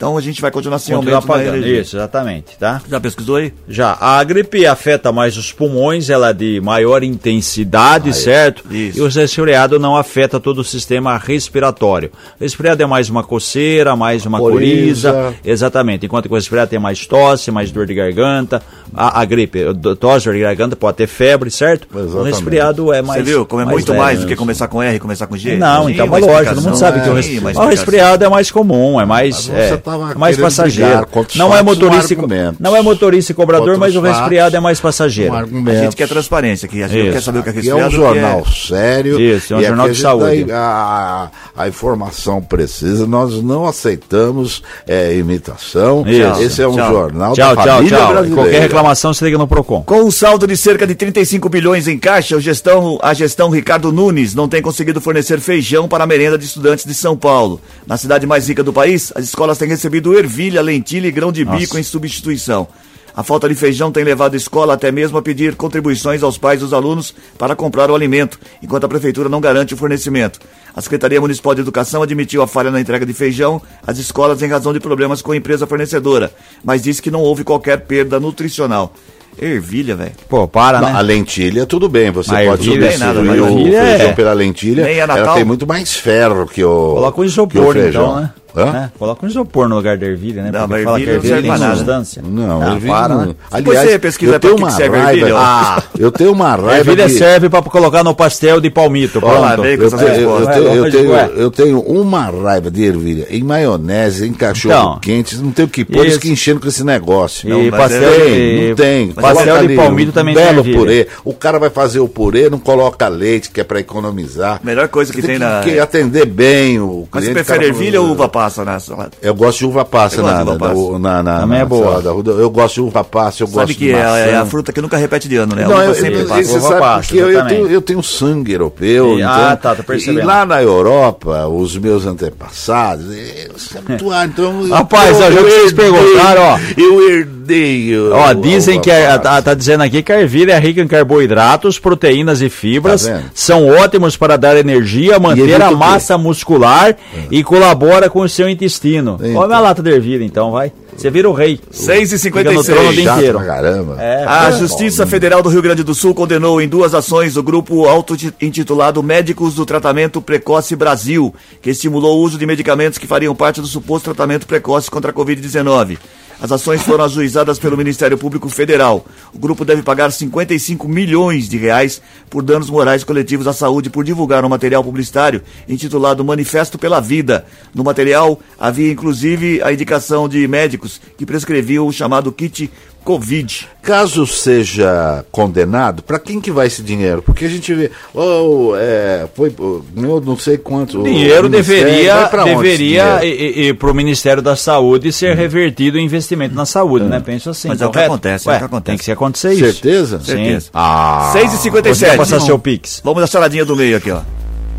B: Então a gente vai continuar sem
D: Continuar
B: aumento da
D: pagando. Isso, exatamente, tá?
B: Já pesquisou aí?
D: Já, a gripe afeta mais os pulmões, ela é de maior intensidade, certo?
B: Isso.
D: E o resfriado não afeta todo o sistema respiratório. O resfriado é mais uma coceira, mais uma
C: Coriza.
D: coriza. Exatamente. Enquanto que o resfriado tem mais tosse, mais dor de garganta. A, a gripe, tosse, dor de garganta, pode ter febre, certo? O
C: Exatamente.
D: resfriado é mais.
B: Você viu? Como é muito
D: leve.
B: mais do que começar com R e começar com G?
D: Não,
B: Sim,
D: então, mas lógico, todo mundo sabe que o, res...
B: uma
D: o resfriado é mais comum, é mais.
C: Você
D: é,
C: tá estava
D: mais passageiro. Não é motorista, um não é motorista e cobrador, mas o resfriado é mais passageiro. Um
B: a gente quer transparência aqui, a gente Isso. quer saber o que é resfriado.
C: E é um jornal é... sério.
D: Isso, é um jornal de saúde.
C: A, a, informação precisa, nós não aceitamos é, imitação.
D: Isso.
C: Esse é um
D: tchau.
C: jornal
D: tchau, da tchau, tchau. Qualquer reclamação se liga no Procon.
B: Com um saldo de cerca de 35 bilhões em caixa, a gestão, a gestão Ricardo Nunes não tem conseguido fornecer feijão para a merenda de estudantes de São Paulo. Na cidade mais rica do país, as escolas têm recebido ervilha, lentilha e grão de Nossa. bico em substituição. A falta de feijão tem levado a escola até mesmo a pedir contribuições aos pais dos alunos para comprar o alimento, enquanto a prefeitura não garante o fornecimento. A Secretaria Municipal de Educação admitiu a falha na entrega de feijão às escolas em razão de problemas com a empresa fornecedora, mas disse que não houve qualquer perda nutricional. Ervilha, velho.
C: Pô, para, né? A lentilha, tudo bem. Você
D: a
C: pode
D: substituir nada,
C: o feijão é... pela lentilha. Ela tem muito mais ferro que o.
D: Coloca o isopor, então, né? É, coloca um isopor no lugar da ervilha, né?
B: Não, Porque fala que a ervilha tem substância.
C: Não, ah, ervilha
B: para, né? Aliás, você pesquisa eu tenho uma que raiva, ervilha,
C: ah, eu tenho uma raiva.
D: Ervilha de... serve para colocar no pastel de palmito. Olá,
C: eu, te, eu, te, eu, tenho, eu tenho uma raiva de ervilha. Em maionese, em cachorro então, quente, não tem o que pôr, que enchendo com esse negócio.
D: Não, e pastel
C: tem, não tem.
D: Pastel de palmito também tem
C: belo purê. O cara vai fazer o purê, não coloca leite, que é para economizar.
B: Melhor coisa que tem na.
C: atender bem o
B: Mas você prefere ervilha ou uva passa na salada?
C: Eu gosto de uva passa na, uva passa. na, na,
D: Também
C: na,
D: é boa.
C: eu gosto de uva passa, eu
B: sabe
C: gosto
B: que de maçã. É, é a fruta que nunca repete de ano, né?
C: Não, eu, sempre eu, passa. Você sabe passa, eu, eu, tenho, eu tenho sangue europeu.
D: E, então, ah, tá, tô percebendo.
C: E lá na Europa, os meus antepassados, eles habituaram, então...
D: Rapaz, eu, já vocês perguntaram, ó.
C: Eu herdei.
D: Ó, dizem que, é, tá, tá, dizendo aqui que a ervilha é rica em carboidratos, proteínas e fibras, tá são ótimos para dar energia, manter a massa muscular é. e colabora com o seu intestino. Então. Come a lata de ervilha, então, vai. Você vira o rei.
B: 6h56.
D: inteiro.
C: Caramba.
B: É, a Justiça bom, Federal do Rio Grande do Sul condenou em duas ações o grupo auto-intitulado Médicos do Tratamento Precoce Brasil, que estimulou o uso de medicamentos que fariam parte do suposto tratamento precoce contra a Covid-19. As ações foram ajuizadas pelo Ministério Público Federal. O grupo deve pagar 55 milhões de reais por danos morais coletivos à saúde por divulgar um material publicitário intitulado Manifesto pela Vida. No material havia inclusive a indicação de médicos que prescreviam o chamado kit Covid.
C: Caso seja condenado, para quem que vai esse dinheiro? Porque a gente vê, oh, é, foi, eu não sei quanto.
D: O dinheiro deveria, deveria ir para o Ministério da Saúde ser hum. revertido em investimento na saúde, hum. né? Penso assim.
B: Mas é o que acontece, Ué, é o que acontece.
D: Tem que acontecer isso.
C: Certeza?
B: Certeza. Sim.
C: Ah,
B: 6h57.
D: passar seu Pix.
B: Vamos à charadinha do meio aqui, ó.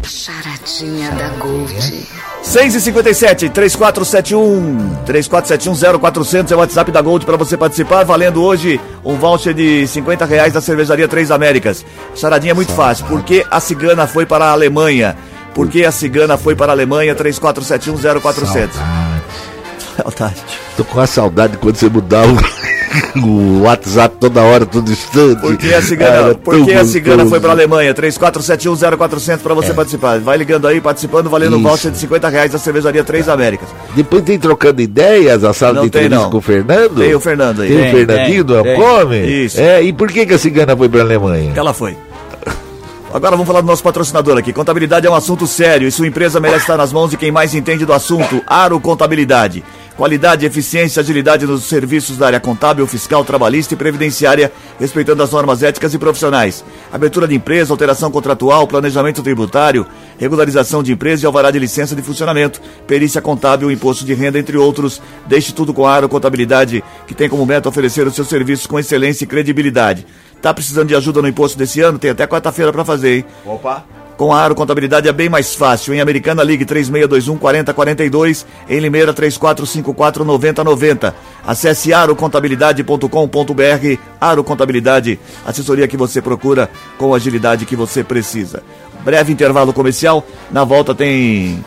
E: Charadinha da Gold.
B: 6 e 57 3471 3471 0400 é o WhatsApp da Gold para você participar, valendo hoje um voucher de 50 reais da cervejaria Três Américas. Charadinha é muito fácil. Por que a cigana foi para a Alemanha? Por que a cigana foi para a Alemanha? 3471 0400.
C: Saudade. Tô com a saudade quando você mudava o WhatsApp toda hora, todo instante.
B: Por que a cigana, por que a cigana foi para a Alemanha? 34710400 para você é. participar. Vai ligando aí, participando, valendo o voucher de 50 reais da cervejaria Três Américas.
C: Depois tem trocando ideias, a sala não de entrevista com o Fernando?
B: Tem o Fernando aí.
C: Tem, tem o Fernandinho do Come?
B: Isso.
C: É, e por que, que a cigana foi para a Alemanha?
B: Ela foi. Agora vamos falar do nosso patrocinador aqui. Contabilidade é um assunto sério e sua empresa merece estar nas mãos de quem mais entende do assunto. Aro Contabilidade. Qualidade, eficiência agilidade nos serviços da área contábil, fiscal, trabalhista e previdenciária, respeitando as normas éticas e profissionais. Abertura de empresa, alteração contratual, planejamento tributário, regularização de empresa e alvará de licença de funcionamento, perícia contábil, imposto de renda, entre outros. Deixe tudo com a Aro Contabilidade, que tem como meta oferecer os seus serviços com excelência e credibilidade. Tá precisando de ajuda no imposto desse ano? Tem até quarta-feira para fazer, hein?
D: Opa!
B: Com a Aro Contabilidade é bem mais fácil. Em Americana Ligue 3621 4042, em Limeira 3454 9090. Acesse arocontabilidade.com.br. Aro Contabilidade, assessoria que você procura com a agilidade que você precisa. Breve intervalo comercial. Na volta tem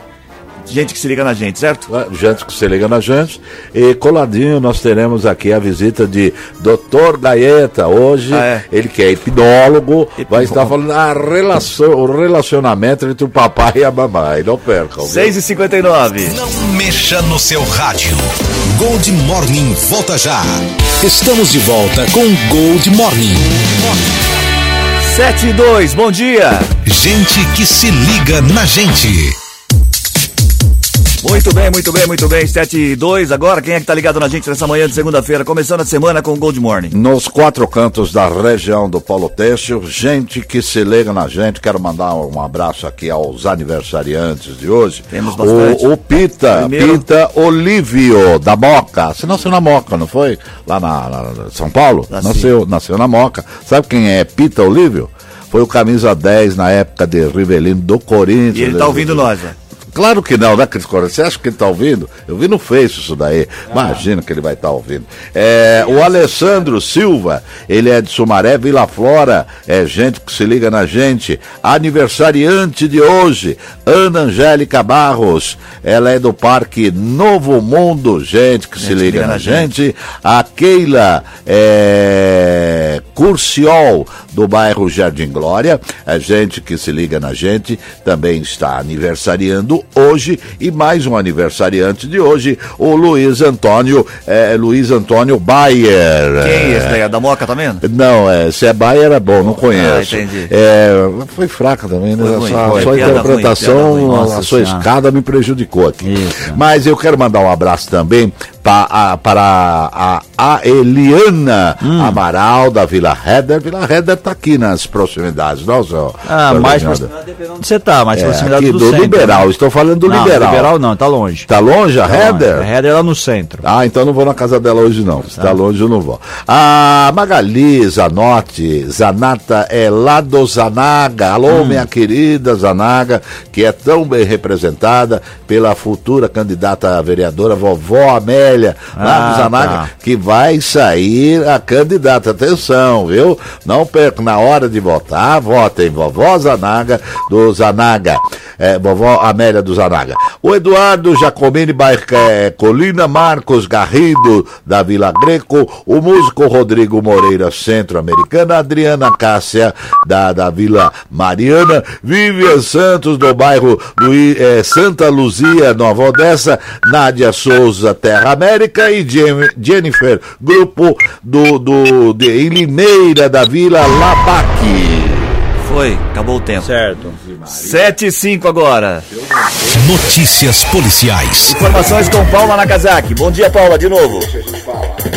B: gente que se liga na gente, certo?
C: Gente que se liga na gente. E coladinho nós teremos aqui a visita de Dr. Gaeta. Hoje, ah, é. ele que é hipnólogo, vai estar falando a relação, o relacionamento entre o papai e a mamãe. Não percam.
B: 6h59.
A: Não mexa no seu rádio. Gold Morning volta já. Estamos de volta com Gold Morning.
B: 7 e 2, bom dia.
A: Gente que se liga na gente.
B: Muito bem, muito bem, muito bem. 7 e 2 agora. Quem é que tá ligado na gente nessa manhã de segunda-feira? Começando a semana com o Gold Morning.
C: Nos quatro cantos da região do Polo Têxtil, gente que se liga na gente. Quero mandar um abraço aqui aos aniversariantes de hoje.
B: Temos bastante.
C: O, o Pita,
B: Primeiro-
C: Pita Olívio, da Moca. Você nasceu na Moca, não foi? Lá na, na- São Paulo? Nasceu, nasceu na Moca. Sabe quem é Pita Olívio? Foi o camisa 10 na época de Rivelino do Corinthians.
B: E ele tá ouvindo nós, né?
C: Claro que não, né, Cris Correia? Você acha que ele tá ouvindo? Eu vi no Face isso daí. Imagina que ele vai estar ouvindo. É, o Alessandro Silva, ele é de Sumaré, Vila Flora, é gente que se liga na gente. Aniversariante de hoje, Ana Angélica Barros, ela é do Parque Novo Mundo, gente que se liga, na gente. A Keila é, Curciol, do bairro Jardim Glória, é gente que se liga na gente, também está aniversariando hoje e mais um aniversariante de hoje, o Luiz Antônio, é, Luiz Antônio Bayer.
B: Quem é esse daí? É Da Moca também?
C: Não, é, se é Bayer é bom, não conheço.
B: Ah, entendi.
C: É, foi fraca também, né?
B: Foi ruim,
C: a sua
B: ruim,
C: interpretação,
B: ruim.
C: a
D: Nossa
C: sua
D: Senhora.
C: escada me prejudicou aqui.
D: Isso.
C: Mas eu quero mandar um abraço também pa- a- para a, a Eliana
D: Hum.
C: Amaral da Vila Redder. Vila Redder tá aqui nas proximidades, não, seu?
D: Ah,
C: seu
D: mais proximidade onde você tá, mais
C: É,
D: proximidade
C: aqui
D: do,
C: do
D: centro.
C: liberal, estou falando do
D: não,
C: liberal.
D: liberal não, tá longe.
C: Tá longe a
D: Tá? A Header é lá no centro.
C: Ah, então não vou na casa dela hoje não. Se tá longe eu não vou. A Magali Zanotti, Zanata é lá do Zanaga. Alô,
D: Hum.
C: minha querida Zanaga, que é tão bem representada pela futura candidata a vereadora vovó Amélia, lá
D: Ah,
C: Zanaga,
D: tá.
C: que vai sair a candidata. Atenção, viu? Não perca na hora de votar, votem vovó Zanaga do Zanaga. É, vovó Amélia do Zanaga. O Eduardo Jacomini Bairro é, Colina, Marcos Garrido da Vila Greco, o músico Rodrigo Moreira Centro-Americana, Adriana Cássia da, da Vila Mariana, Vivian Santos do bairro Luí- é, Santa Luzia, Nova Odessa, Nádia Souza Terra América e Jen- Jennifer Grupo do, do de, em Limeira da Vila Labaque.
B: Foi, acabou o tempo.
D: Certo.
B: 7 e 5 agora.
A: Notícias policiais.
B: Informações com Paula Nakazaki. Bom dia, Paula, de novo.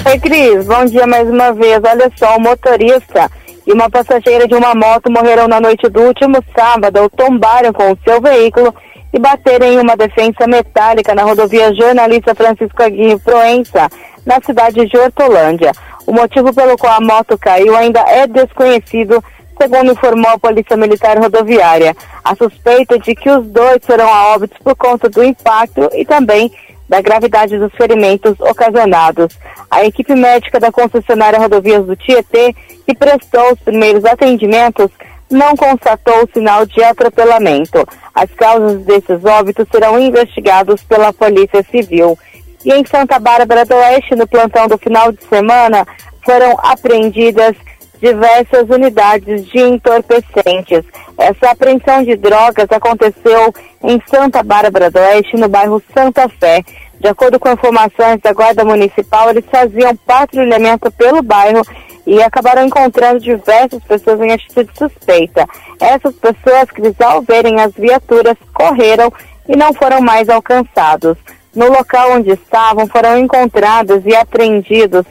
F: Oi, Cris. Bom dia mais uma vez. Olha só, o motorista e uma passageira de uma moto morreram na noite do último sábado ao tombaram com o seu veículo e bateram em uma defensa metálica na rodovia Jornalista Francisco Aguirre Proença, na cidade de Hortolândia. O motivo pelo qual a moto caiu ainda é desconhecido, segundo informou a Polícia Militar Rodoviária. A suspeita é de que os dois foram a óbitos por conta do impacto e também da gravidade dos ferimentos ocasionados. A equipe médica da concessionária Rodovias do Tietê, que prestou os primeiros atendimentos, não constatou sinal de atropelamento. As causas desses óbitos serão investigados pela Polícia Civil. E em Santa Bárbara do Oeste, no plantão do final de semana, foram apreendidas diversas unidades de entorpecentes. Essa apreensão de drogas aconteceu em Santa Bárbara do Oeste, no bairro Santa Fé. De acordo com informações da Guarda Municipal, eles faziam patrulhamento pelo bairro e acabaram encontrando diversas pessoas em atitude suspeita. Essas pessoas que, ao verem as viaturas, correram e não foram mais alcançados. No local onde estavam, foram encontrados e apreendidos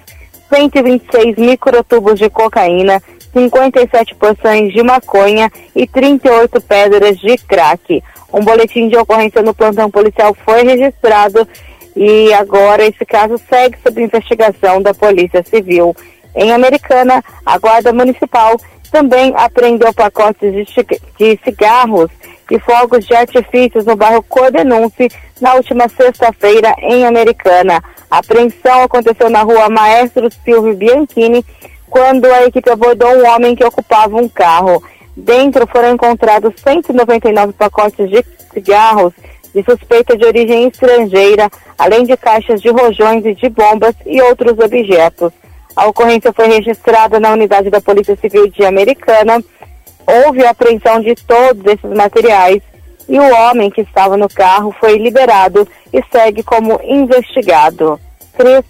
F: 126 microtubos de cocaína, 57 porções de maconha e 38 pedras de crack. Um boletim de ocorrência no plantão policial foi registrado e agora esse caso segue sob investigação da Polícia Civil. Em Americana, a Guarda Municipal também apreendeu pacotes de, cigarros e fogos de artifícios no bairro Cordenunce na última sexta-feira em Americana. A apreensão aconteceu na rua Maestro Silvio Bianchini, quando a equipe abordou um homem que ocupava um carro. Dentro foram encontrados 199 pacotes de cigarros de suspeita de origem estrangeira, além de caixas de rojões e de bombas e outros objetos. A ocorrência foi registrada na unidade da Polícia Civil de Americana. Houve a apreensão de todos esses materiais e o homem que estava no carro foi liberado e segue como investigado. Cris,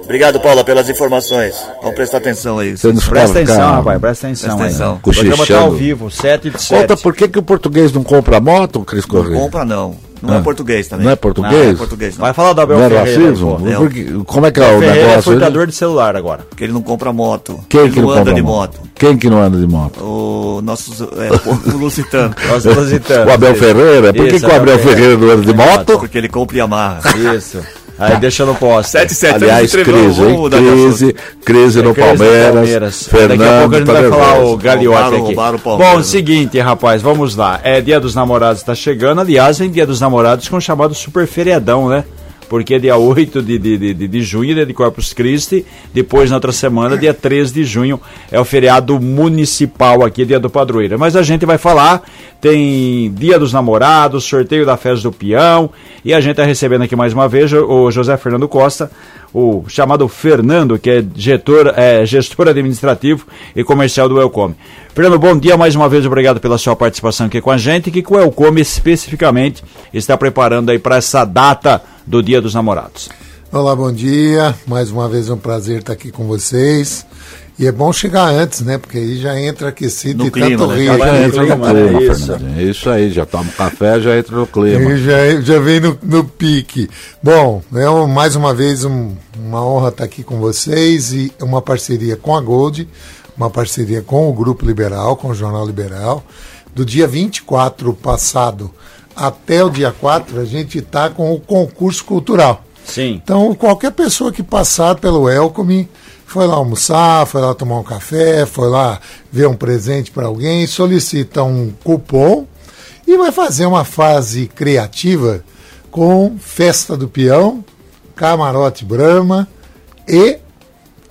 B: Obrigado, Paula, pelas informações. Vamos prestar atenção aí.
C: Você não
D: Presta atenção, rapaz, presta atenção.
B: Presta
D: aí.
B: atenção.
D: O programa tá ao vivo, 7 de 7.
C: Conta por que, que o português não compra moto, Cris Correia?
B: Compra não. Não é
C: Ah.
B: português também.
C: Não é português?
B: Não é português, não.
D: Vai falar do Abel
C: Não é
D: Ferreira.
C: racismo?
B: É,
C: Porque- como é que é o
D: Ferreira é
C: negócio?
D: furtador de celular agora.
B: Porque ele não compra moto.
C: Quem
B: ele
C: que
B: não
C: não
B: anda de moto.
C: Quem que não anda de moto?
B: O nosso é, porco lusitano.
D: Nós estamos citando.
C: O Abel. Ferreira? Por que,
D: Isso,
C: que o Abel Ferreira não anda de moto?
B: Porque ele compra e amarra.
D: Isso. Aí deixa no poste.
B: 7 7
C: Aliás, crise, hein? Crise, crise no
D: É Crise no
C: Palmeiras.
D: Daqui a pouco a gente
C: tá
D: vai falar
C: nervoso.
D: o
B: Roubaram-
D: aqui.
B: roubaram o Palmeiras.
D: Bom, seguinte, rapaz, vamos lá. É Dia dos Namorados está chegando. Aliás, vem Dia dos Namorados com o chamado super feriadão, né? Porque é dia 8 de, de, de, de- junho, dia de Corpus Christi. Depois, na outra semana, dia 13 de junho, é o feriado municipal aqui, dia do padroeiro. Mas a gente vai falar, tem Dia dos Namorados, sorteio da festa do peão. E a gente está recebendo aqui mais uma vez o José Fernando Costa, o chamado Fernando, que é gestor, é, gestor administrativo e comercial do Elcome. Fernando, bom dia mais uma vez, obrigado pela sua participação aqui com a gente. Que o Elcome especificamente está preparando aí para essa data do Dia dos Namorados?
G: Olá, bom dia. Mais uma vez é um prazer estar aqui com vocês. E é bom chegar antes, né? Porque aí já entra aquecido
B: No
G: e
B: clima,
G: tanto
B: né?
G: rir.
B: Já
C: entra no
D: clima,
C: clima,
D: né? Isso.
C: Fernandinho. Isso aí, já toma um café, já entra no clima.
G: E já, já vem no, no pique. Bom, é um- mais uma vez um- uma honra estar aqui com vocês e uma parceria com a Gold, uma parceria com o Grupo Liberal, com o Jornal Liberal. Do dia 24 passado até o dia 4, a gente está com o concurso cultural.
D: Sim.
G: Então, qualquer pessoa que passar pelo Elcome, foi lá almoçar, foi lá tomar um café, foi lá ver um presente para alguém, solicita um cupom e vai fazer uma fase criativa com Festa do Peão, Camarote Brahma e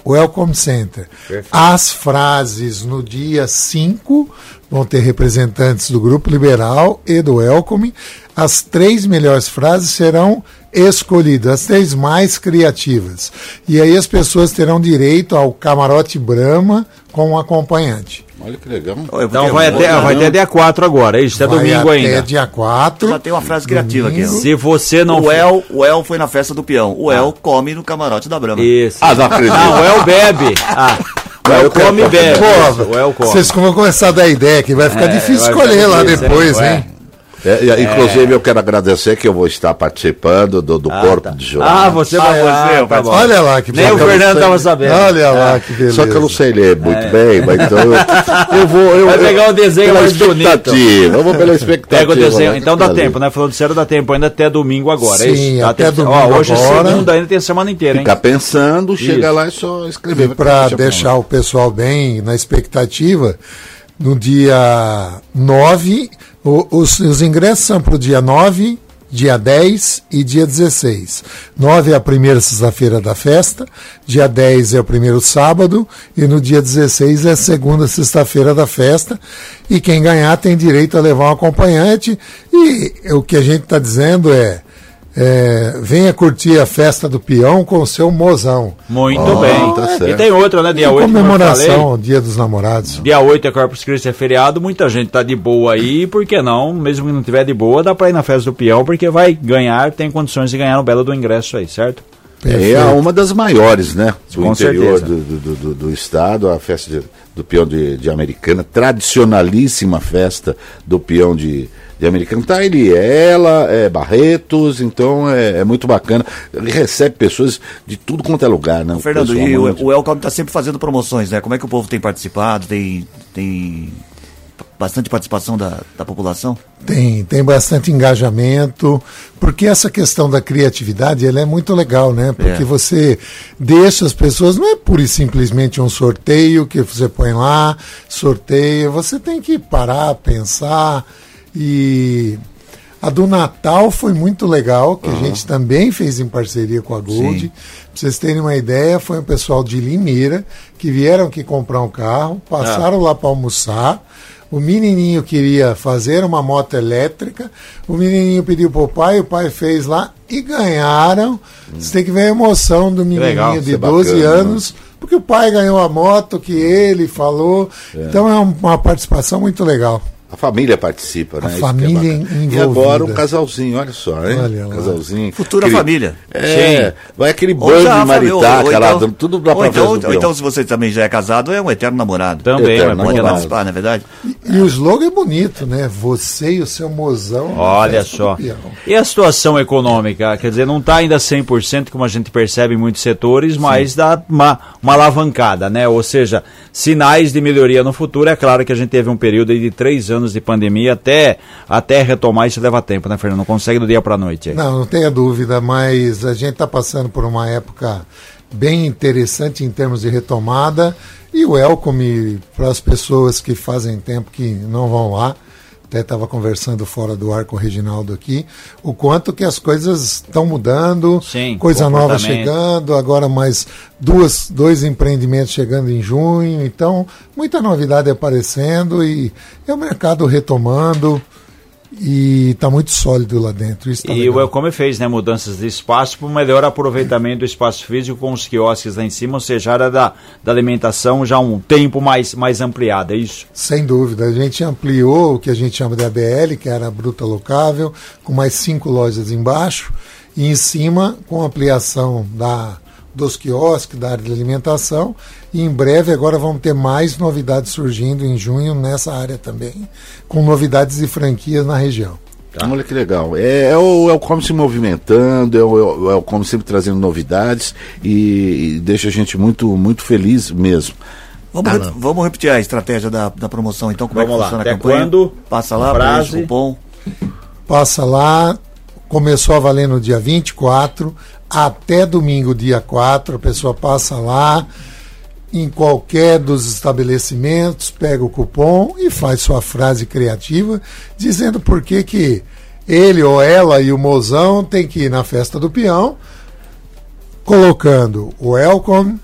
G: Welcome Center. As frases no dia 5 vão ter representantes do Grupo Liberal e do Welcome. As três melhores frases serão escolhidas, as três mais criativas. E aí as pessoas terão direito ao camarote Brahma com um acompanhante.
C: Olha que legal.
D: Então vai até, vai até dia 4 agora, é isso, até
G: Vai
D: domingo
G: até
D: ainda.
G: dia 4.
B: Já tem uma frase criativa aqui. ó.
D: Se você não
B: O El, o El foi na festa do peão. O El come no camarote da Brahma.
D: Isso.
C: Ah, não acredito.
D: Não, o El bebe. Ah, o El come e bebe.
G: Pô,
D: Isso, o El come.
G: vocês vão começar a dar ideia que vai ficar
D: É,
G: difícil
D: vai
G: escolher
D: ficar
G: lá
D: difícil,
G: depois,
D: hein?
G: hein?
C: É, e, inclusive, eu quero agradecer que eu vou estar participando do, do Corpo de Jornal.
D: Ah, você vai.
B: Ah, você,
D: Ah, tá bom.
G: Olha lá que
D: Nem o. Fernando estava sabendo.
G: Olha lá que beleza.
C: Só que eu não sei ler muito bem, mas então eu, eu vou. Eu,
D: Vai pegar o desenho mais bonito.
C: Eu vou pela expectativa.
D: Pega o desenho.
C: né?
D: Então dá
C: Ali.
D: tempo, né? Falando sério, dá tempo ainda até domingo agora. é
G: Sim, até
D: tempo-
G: domingo
D: Ó, hoje
G: agora.
D: é segunda, ainda tem a semana inteira, hein?
C: Ficar pensando, chega
D: Isso.
C: lá e só escrever.
G: E para deixar o pessoal bem na expectativa, no dia 9, o- os, os ingressos são para o dia 9, dia 10 e dia 16. 9 é a primeira sexta-feira da festa, dia 10 é o primeiro sábado e no dia 16 é a segunda sexta-feira da festa. E quem ganhar tem direito a levar um acompanhante. E o que a gente está dizendo é. É, venha curtir a festa do peão com o seu mozão.
D: Muito
C: Ó,
D: bem.
C: tá
D: e tem outra, né? Dia
G: Em
D: 8, como eu
G: comemoração
D: falei.
G: Dia dos Namorados.
D: Dia 8 é Corpus Christi, é feriado, muita gente tá de boa aí, por que não? Mesmo que não tiver de boa, dá pra ir na festa do peão, porque vai ganhar, tem condições de ganhar no belo do ingresso aí, certo?
C: É
G: Perfeito.
C: uma das maiores, né? Do
D: Com
C: interior do, do, do- do estado, a festa de- do peão de, de Americana, tradicionalíssima festa do peão de, de Americana. Tá ele, ela, é Barretos, então é, é muito bacana. Ele recebe pessoas de tudo quanto é lugar, né? O
B: Fernando, e o, o Elcom está sempre fazendo promoções, né? Como é que o povo tem participado? Tem, tem bastante participação da, da população?
G: Tem, tem bastante engajamento, porque essa questão da criatividade ela é muito legal, né? Porque
B: É.
G: você deixa as pessoas, não é pura e simplesmente um sorteio que você põe lá, sorteia, você tem que parar, pensar e a do Natal foi muito legal, que a gente também fez em parceria com a Gold.
B: Sim.
G: Pra vocês terem uma ideia, foi um pessoal de Limeira que vieram aqui comprar um carro, passaram lá para almoçar. O menininho queria fazer uma moto elétrica, o menininho pediu pro pai, o pai fez lá e ganharam. Você tem que ver a emoção do menininho
D: legal,
G: de
C: isso é
G: 12
C: bacana,
G: anos, porque o pai ganhou a moto que ele falou. Então é um- uma participação muito legal.
C: A família participa, né?
G: A
C: Isso
G: família
C: é bacana. E
G: envolvida.
C: agora um casalzinho, olha só, hein?
G: Olha lá.
C: casalzinho.
B: Futura
C: Aquele-
B: família.
C: É, vai aquele
B: já,
C: de
B: ou
C: lá,
B: então-
C: tudo lá
B: ou
C: pra
B: então, ou então, se você também já é casado, é um eterno namorado.
D: Também,
C: Eterno
D: mas
B: Pode
C: namorado.
B: participar, não é verdade?
G: E o slogan é bonito, né? Você e o seu mozão.
D: Olha só. E a situação econômica? Quer dizer, não está ainda 100%, como a gente percebe em muitos setores, mas dá uma, uma alavancada, né? Ou seja, sinais de melhoria no futuro. É claro que a gente teve um período aí de três anos de pandemia, até, até retomar isso leva tempo, né, Fernando? Não consegue do dia para noite. aí.
G: Não, não tenha dúvida, mas a gente está passando por uma época bem interessante em termos de retomada e o welcome para as pessoas que fazem tempo que não vão lá. Até estava conversando fora do ar com o Reginaldo aqui, o quanto que as coisas estão mudando,
D: Sim,
G: coisa nova chegando, agora mais duas, dois empreendimentos chegando em junho, então muita novidade aparecendo e é o mercado retomando e está muito sólido lá dentro. Tá
D: E
G: legal.
D: o Elcome fez né, mudanças de espaço para um melhor aproveitamento do espaço físico com os quiosques lá em cima, ou seja, a área da, da alimentação já um tempo mais, mais ampliado, é isso?
G: Sem dúvida. A gente ampliou o que a gente chama de ABL, que era a bruta locável, com mais cinco lojas embaixo, e em cima com ampliação da, dos quiosques, da área de alimentação. E em breve agora vamos ter mais novidades surgindo em junho nessa área também, com novidades de franquias na região.
C: Olha que legal. É, é o Elcom se movimentando, é o, é o Elcom sempre trazendo novidades e, e deixa a gente muito, muito feliz mesmo.
B: Vamos, re- vamos repetir a estratégia da, da promoção, então, como
D: Vamos
B: é que
D: lá.
B: funciona
D: Até
B: a campanha?
D: quando?
B: Passa lá,
D: Frase.
B: preenche o cupom.
G: Passa lá, começou a valer no dia 24, até domingo, dia 4, a pessoa passa lá em qualquer dos estabelecimentos, pega o cupom e faz sua frase criativa, dizendo por que que ele ou ela e o mozão tem que ir na festa do peão, colocando welcome,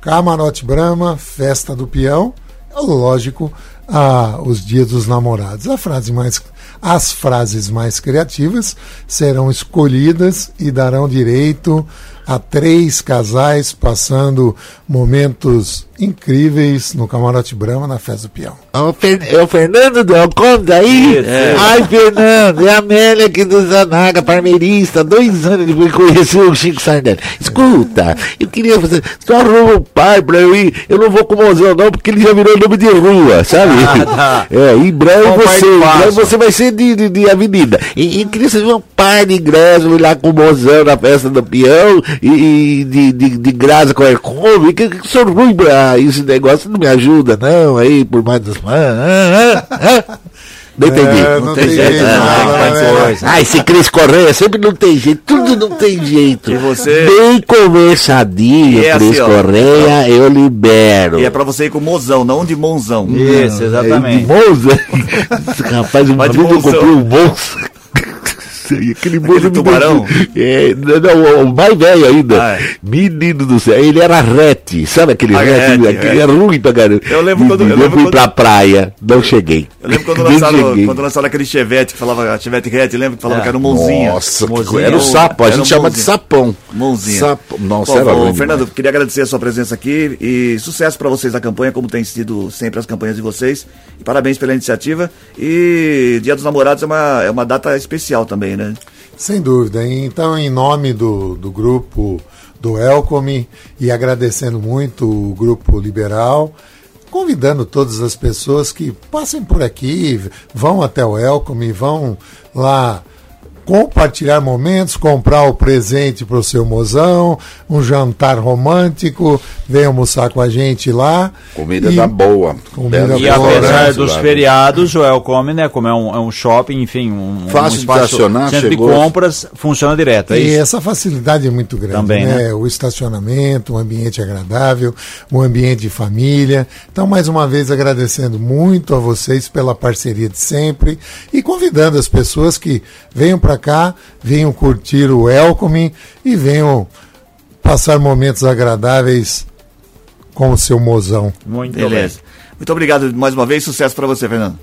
G: camarote Brahma, festa do peão, lógico, ah, os dias dos namorados. A frase mais, as frases mais criativas serão escolhidas e darão direito a três casais passando momentos incríveis no camarote Brahma na festa do peão.
H: É o, é Fernando do Alcon daí?
B: É.
H: Ai, Fernando, é a Amélia aqui do Zanaga, parmeirista. Dois anos depois que conheci o Chico Sardelli. Escuta, eu queria fazer. Só arruma um par pra eu ir. Eu não vou com o mozão, não, porque ele já virou nome de rua, sabe?
D: Ah, tá.
H: É, em breve
D: par
H: você, em breve você vai ser de, de, de avenida. E, e queria saber um par de ingressos, ir lá com o mozão na festa do peão e, e de, de, de graça com a Ercome. Que, que sou ruim pra esse negócio, não me ajuda, não, aí, por mais das. Ah, ah, ah. Não entendi.
G: É, não tem jeito,
H: Ah,
G: não, não,
H: ah,
G: não, não.
H: Ah, esse Cris Correia sempre não tem jeito, tudo não tem jeito.
B: E você-
H: Bem conversadinho,
B: é
H: Cris
B: assim, ó.
H: Correia, eu libero.
B: E é pra você ir com mozão, não de monzão.
D: Isso,
H: É,
D: exatamente.
H: de Monza. Rapaz, eu
B: Monzão.
H: comprei um Monza. E Aquele me
B: tubarão?
H: É, não, o mais velho ainda.
B: Ah, é.
H: Menino do céu, ele era rete, sabe aquele
B: Ah,
H: rete?
B: rete,
H: aquele
B: é.
H: era ruim pra caramba.
B: Eu lembro quando- eu
H: Menino,
B: lembro
H: fui
B: quando-
H: pra praia, não cheguei.
B: Eu lembro quando lançaram, quando lançaram aquele Chevette que falava Chevette Red, lembra que falava que era um Mãozinha.
C: Nossa,
B: Mãozinha,
C: era o sapo, a gente chama de sapão.
B: Mãozinha.
C: Sapo. Nossa,
B: Bom,
C: era
B: bom,
C: ruim
B: Fernando,
C: demais.
B: queria agradecer a sua presença aqui e sucesso para vocês na campanha, como tem sido sempre as campanhas de vocês. E parabéns pela iniciativa. E Dia dos Namorados é uma, é uma data especial também, né?
G: Sem dúvida. Então, em nome do, do grupo do Elcome e agradecendo muito o grupo liberal, convidando todas as pessoas que passem por aqui, vão até o Elcome, vão lá compartilhar momentos, comprar o presente para o seu mozão, um jantar romântico, vem almoçar com a gente lá.
C: Comida
G: E-
C: da boa.
G: Comida
D: E
G: boa,
D: apesar dos feriados, o Elcome, né, como é um, é um shopping, enfim, um,
C: Fácil
D: um
C: de
D: espaço,
C: estacionar,
D: centro
C: chegou-
D: de compras, funciona direto, é
G: E
D: isso?
G: essa facilidade é muito grande,
D: Também,
G: né?
D: né?
G: O estacionamento, um ambiente agradável, um ambiente de família. Então, mais uma vez, agradecendo muito a vocês pela parceria de sempre e convidando as pessoas que venham para cá, venham curtir o Elcome e venham passar momentos agradáveis com o seu mozão.
D: Muito
B: Beleza. Muito obrigado mais uma vez. Sucesso para você, Fernando.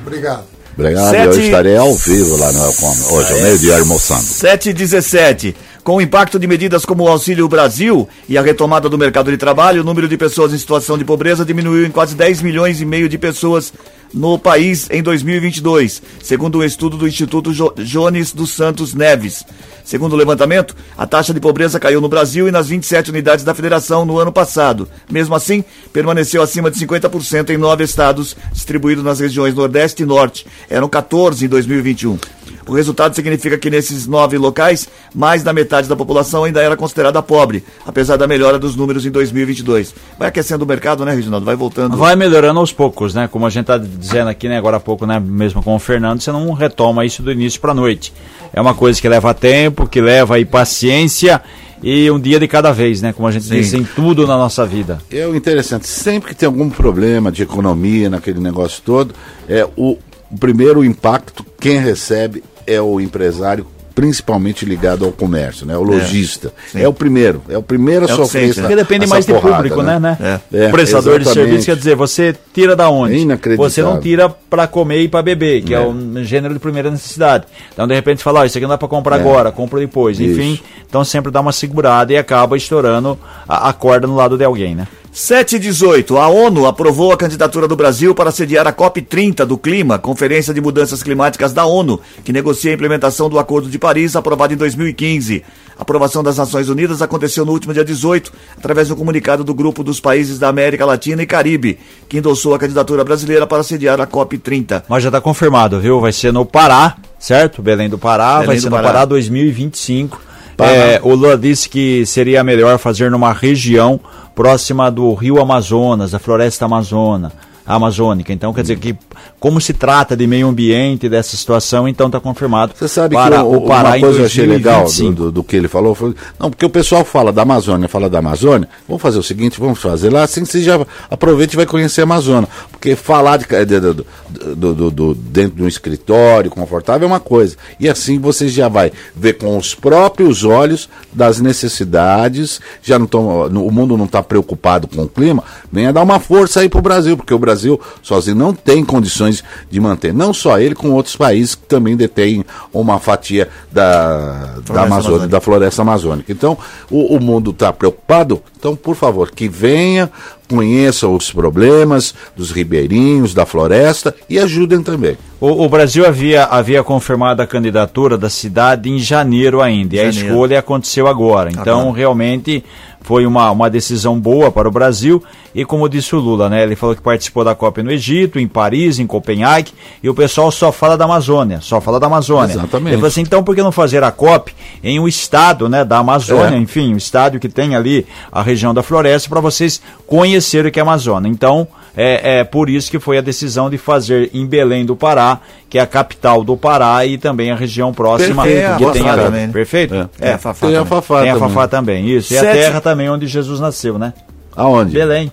G: Obrigado.
C: Obrigado,
B: Sete-
C: eu estarei ao vivo lá no Elcom. Hoje, ao meio-dia, almoçando.
B: 7 e 17. Com o impacto de medidas como o Auxílio Brasil e a retomada do mercado de trabalho, o número de pessoas em situação de pobreza diminuiu em quase 10 milhões e meio de pessoas no país em 2022, segundo um estudo do Instituto jo Jones dos Santos Neves. Segundo o levantamento, a taxa de pobreza caiu no Brasil e nas 27 unidades da federação no ano passado. Mesmo assim, permaneceu acima de 50% em nove estados, distribuídos nas regiões Nordeste e Norte. Eram 14 em 2021. O resultado significa que nesses nove locais, mais da metade da população ainda era considerada pobre, apesar da melhora dos números em 2022. Vai aquecendo o mercado, né, Reginaldo? Vai voltando.
D: Vai melhorando aos poucos, né? Como a gente está dizendo aqui, né, agora há pouco, né, mesmo com o Fernando, você não retoma isso do início para a noite. É uma coisa que leva tempo, que leva aí paciência e um dia de cada vez, né? Como a gente Sim. diz em tudo na nossa vida.
C: É o interessante, sempre que tem algum problema de economia naquele negócio todo, é o, o primeiro impacto, quem recebe é o empresário principalmente ligado ao comércio, né? O é, lojista. É, é o primeiro, é o primeiro a é sofrer essa,
D: Porque depende mais de porrada, público, né? né? É. É, Prestador de serviço, quer dizer, você tira da onde? Você não tira para comer e para beber, que é. um é. gênero de primeira necessidade. Então, de repente, fala, oh, isso aqui não dá para comprar agora, compra depois. Isso. Enfim, então sempre dá uma segurada e acaba estourando a, a corda no lado de alguém, né?
B: 7 e 18. A ONU aprovou a candidatura do Brasil para sediar a COP30 do Clima, Conferência de Mudanças Climáticas da ONU, que negocia a implementação do Acordo de Paris, aprovado em 2015. A aprovação das Nações Unidas aconteceu no último dia 18, através do comunicado do Grupo dos Países da América Latina e Caribe, que endossou a candidatura brasileira para sediar a COP30.
D: Mas já está confirmado, viu? Vai ser no Pará, certo? Belém do Pará, Belém vai do ser Pará. no Pará 2025. É, o Lula disse que seria melhor fazer numa região próxima do rio Amazonas, da floresta amazona amazônica. Então, quer dizer que, como se trata de meio ambiente, dessa situação, então está confirmado.
C: Você sabe para que o, o Pará uma coisa eu achei legal do, do, do, que ele falou, foi, não, porque o pessoal fala da Amazônia, fala da Amazônia, vamos fazer o seguinte, vamos fazer lá, assim você já aproveita e vai conhecer a Amazônia. Porque falar de, do, do, do, dentro de um escritório confortável é uma coisa. E assim você já vai ver com os próprios olhos das necessidades, já não tão, o mundo não está preocupado com o clima, venha dar uma força aí para o Brasil, porque o Brasil Brasil sozinho não tem condições de manter. Não só ele, com outros países que também detêm uma fatia da, da, Amazônia, da floresta amazônica. Então, o, o mundo está preocupado. Então, por favor, que venha, conheça os problemas dos ribeirinhos, da floresta e ajudem também.
D: O, o, Brasil havia, havia confirmado a candidatura da cidade em janeiro ainda, e janeiro. a escolha aconteceu agora. Então, agora. realmente foi uma, uma decisão boa para o Brasil. E como disse o Lula, né? Ele falou que participou da Copa no Egito, em Paris, em Copenhague, e o pessoal só fala da Amazônia, só fala da Amazônia.
C: Exatamente.
D: Ele falou assim, então por que não fazer a COP em um estado, né, da Amazônia, é. enfim, um estádio que tem ali a região da floresta para vocês conhecerem o que é a Amazônia. Então, é, é por isso que foi a decisão de fazer em Belém do Pará, que é a capital do Pará e também a região próxima
B: Perfeito,
D: que
B: tem
D: a
B: também, né?
D: Perfeito?
B: É, é, a Fafá
D: tem a Fafá tem a Fafá também, isso. Sete... E a terra também onde Jesus nasceu, né?
C: Aonde?
D: Belém.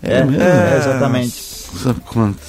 D: É, é, é exatamente.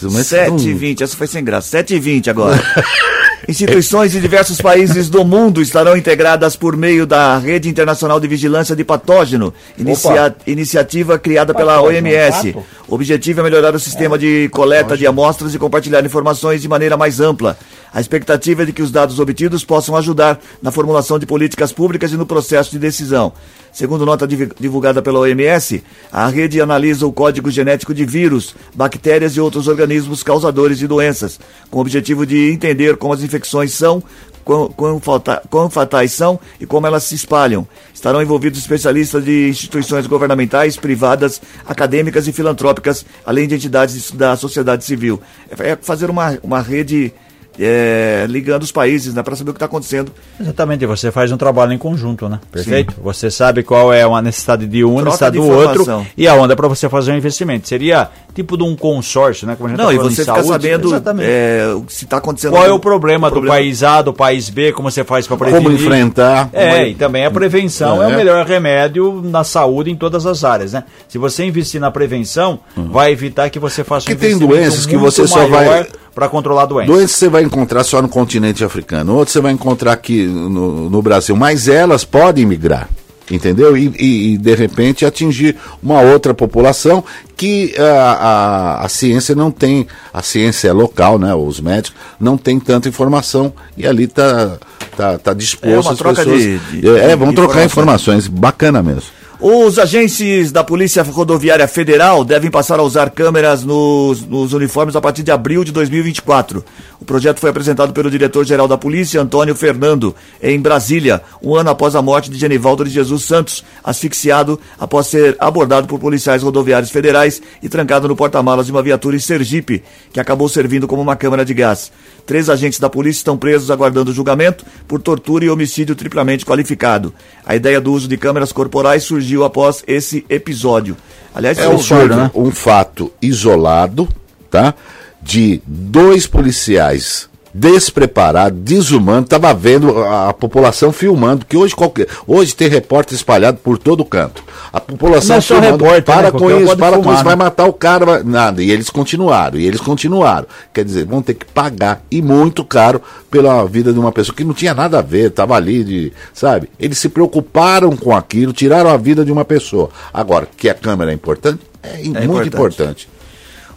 B: Mas 7 e 20, essa foi sem graça. 7 e 20 agora. Instituições de diversos países do mundo estarão integradas por meio da Rede Internacional de Vigilância de Patógeno, inicia iniciativa criada pela OMS. O objetivo é melhorar o sistema de coleta de amostras e compartilhar informações de maneira mais ampla. A expectativa é de que os dados obtidos possam ajudar na formulação de políticas públicas e no processo de decisão. Segundo nota divulgada pela OMS, a rede analisa o código genético de vírus, bactérias e outros organismos causadores de doenças, com o objetivo de entender como as infecções são, quão, fatais são e como elas se espalham. Estarão envolvidos especialistas de instituições governamentais, privadas, acadêmicas e filantrópicas, além de entidades da sociedade civil. É fazer uma, uma rede é, ligando os países, né, para saber o que está acontecendo.
D: Exatamente, você faz um trabalho em conjunto, né? Perfeito? Sim. Você sabe qual é uma necessidade de um, necessidade do outro, e aonde é para você fazer um investimento. Seria tipo de um consórcio, né?
B: Como a gente Não, tá e você fica sabendo é, se está acontecendo.
D: Qual é o problema, problema, do país A, do país B, como você faz para
C: prevenir. Como enfrentar.
D: É, e também a prevenção é. é. o melhor remédio na saúde em todas as áreas, né? Se você investir na prevenção, uhum. vai evitar que você faça
C: um que tem doenças que você só vai
D: para controlar a doença.
C: Doenças você vai encontrar só no continente africano, outras você vai encontrar aqui no, no Brasil, mas elas podem migrar. entendeu? E, e, e, de repente atingir uma outra população que a, a, a, ciência não tem, a ciência é local, né? Os médicos não tem tanta informação e ali está tá, tá disposto
B: é
C: as pessoas.
B: De, de,
C: é, vão trocar informações, bacana mesmo.
B: Os agentes da Polícia Rodoviária Federal devem passar a usar câmeras nos, nos, uniformes a partir de abril de 2024. O projeto foi apresentado pelo diretor-geral da Polícia, Antônio Fernando, em Brasília, um ano após a morte de Genivaldo de Jesus Santos, asfixiado após ser abordado por policiais rodoviários federais e trancado no porta-malas de uma viatura em Sergipe, que acabou servindo como uma câmara de gás. Três agentes da polícia estão presos aguardando julgamento por tortura e homicídio triplamente qualificado. A ideia do uso de câmeras corporais surgiu após esse episódio.
C: Aliás, é um, fato, né? um fato isolado, tá? De dois policiais despreparado, desumano, estava vendo a, a, população filmando, que hoje qualquer, hoje tem repórter espalhado por todo canto. A população filmando, repórter, para né? com isso, para fumar, com isso, né? vai matar o cara, vai... nada. E eles continuaram, e eles continuaram. Quer dizer, vão ter que pagar e muito caro pela vida de uma pessoa que não tinha nada a ver, estava ali de, sabe? Eles se preocuparam com aquilo, tiraram a vida de uma pessoa. Agora, que a câmera é importante, é, é muito importante. importante.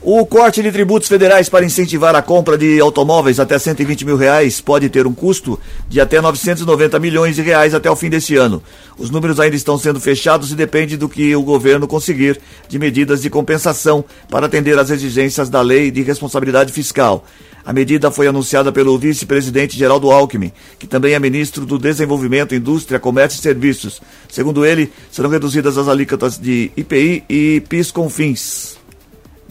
B: O corte de tributos federais para incentivar a compra de automóveis até 120 mil reais pode ter um custo de até 990 milhões de reais até o fim desse ano. Os números ainda estão sendo fechados e depende do que o governo conseguir de medidas de compensação para atender às exigências da lei de responsabilidade fiscal. A medida foi anunciada pelo vice-presidente Geraldo Alckmin, que também é ministro do Desenvolvimento, Indústria, Comércio e Serviços. Segundo ele, serão reduzidas as alíquotas de IPI e PIS/COFINS.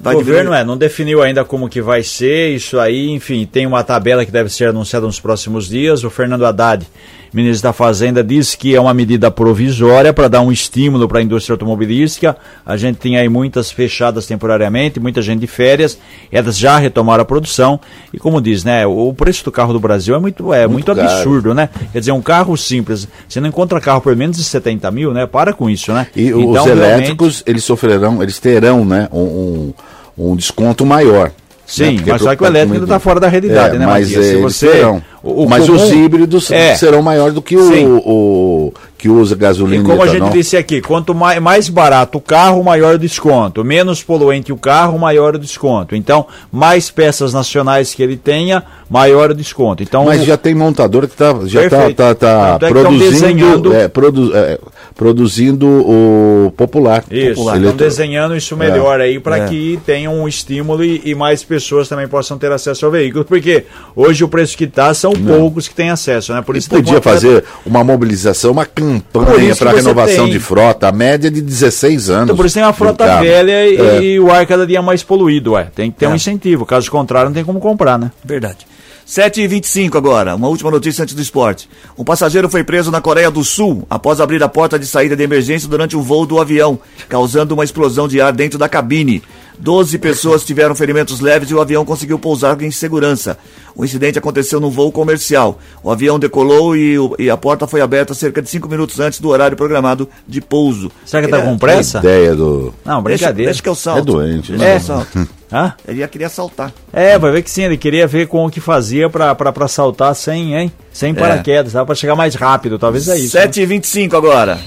D: Vai o governo é, não definiu ainda como que vai ser isso aí, enfim, tem uma tabela que deve ser anunciada nos próximos dias. O Fernando Haddad, ministro da Fazenda, disse que é uma medida provisória para dar um estímulo para a indústria automobilística. A gente tem aí muitas fechadas temporariamente, muita gente de férias, elas já retomaram a produção. E como diz, né, o preço do carro do Brasil é muito, é muito, muito absurdo, né? Quer dizer, um carro simples, você não encontra carro por menos de 70 mil, né? Para com isso, né?
C: E então, os elétricos, realmente... eles sofrerão, eles terão, né, um, um um desconto maior.
D: Sim, né? mas só que o elétrico ainda está fora da realidade,
C: é,
D: né,
C: mas Matias? Se você, serão. O, o mas comum, os híbridos é, serão maiores do que o, o, que usa gasolina.
D: E como a gente disse aqui, quanto mais, mais barato o carro, maior o desconto. Menos poluente o carro, maior o desconto. Então, mais peças nacionais que ele tenha, maior o desconto. Então,
C: mas já tem montador que tá, já está tá, tá, tá produzindo, é, produ, é, produzindo o popular.
D: Isso,
C: popular.
D: estão desenhando isso melhor é. aí para é. que tenha um estímulo e, e, mais pessoas também possam ter acesso ao veículo. Porque hoje o preço que está são Não. poucos que têm acesso, né?
C: Por isso podia fazer uma mobilização, uma campanha para renovação tem. de frota, a média é de 16 anos. Então
D: por isso tem uma frota velha e, é. e, o ar cada dia mais poluído, ué. Tem que ter um incentivo, caso contrário não tem como comprar, né?
B: Verdade. 7h25 agora, uma última notícia antes do esporte. Um passageiro foi preso na Coreia do Sul após abrir a porta de saída de emergência durante o voo do avião, causando uma explosão de ar dentro da cabine. Doze pessoas tiveram ferimentos leves e o avião conseguiu pousar em segurança. O incidente aconteceu no voo comercial. O avião decolou e, o, e, a porta foi aberta cerca de cinco minutos antes do horário programado de pouso.
D: Será que está com pressa?
C: ideia do...
D: Não, brincadeira. Deixa,
B: deixa que eu salto.
C: É doente.
B: Deixa
C: né?
B: que eu salto.
D: Hã?
B: Ele ia querer saltar.
D: É, vai ver que sim, ele queria ver com o que fazia para saltar sem, hein? Sem é. paraquedas, é. para chegar mais rápido, talvez é isso.
B: 7h25 né? agora.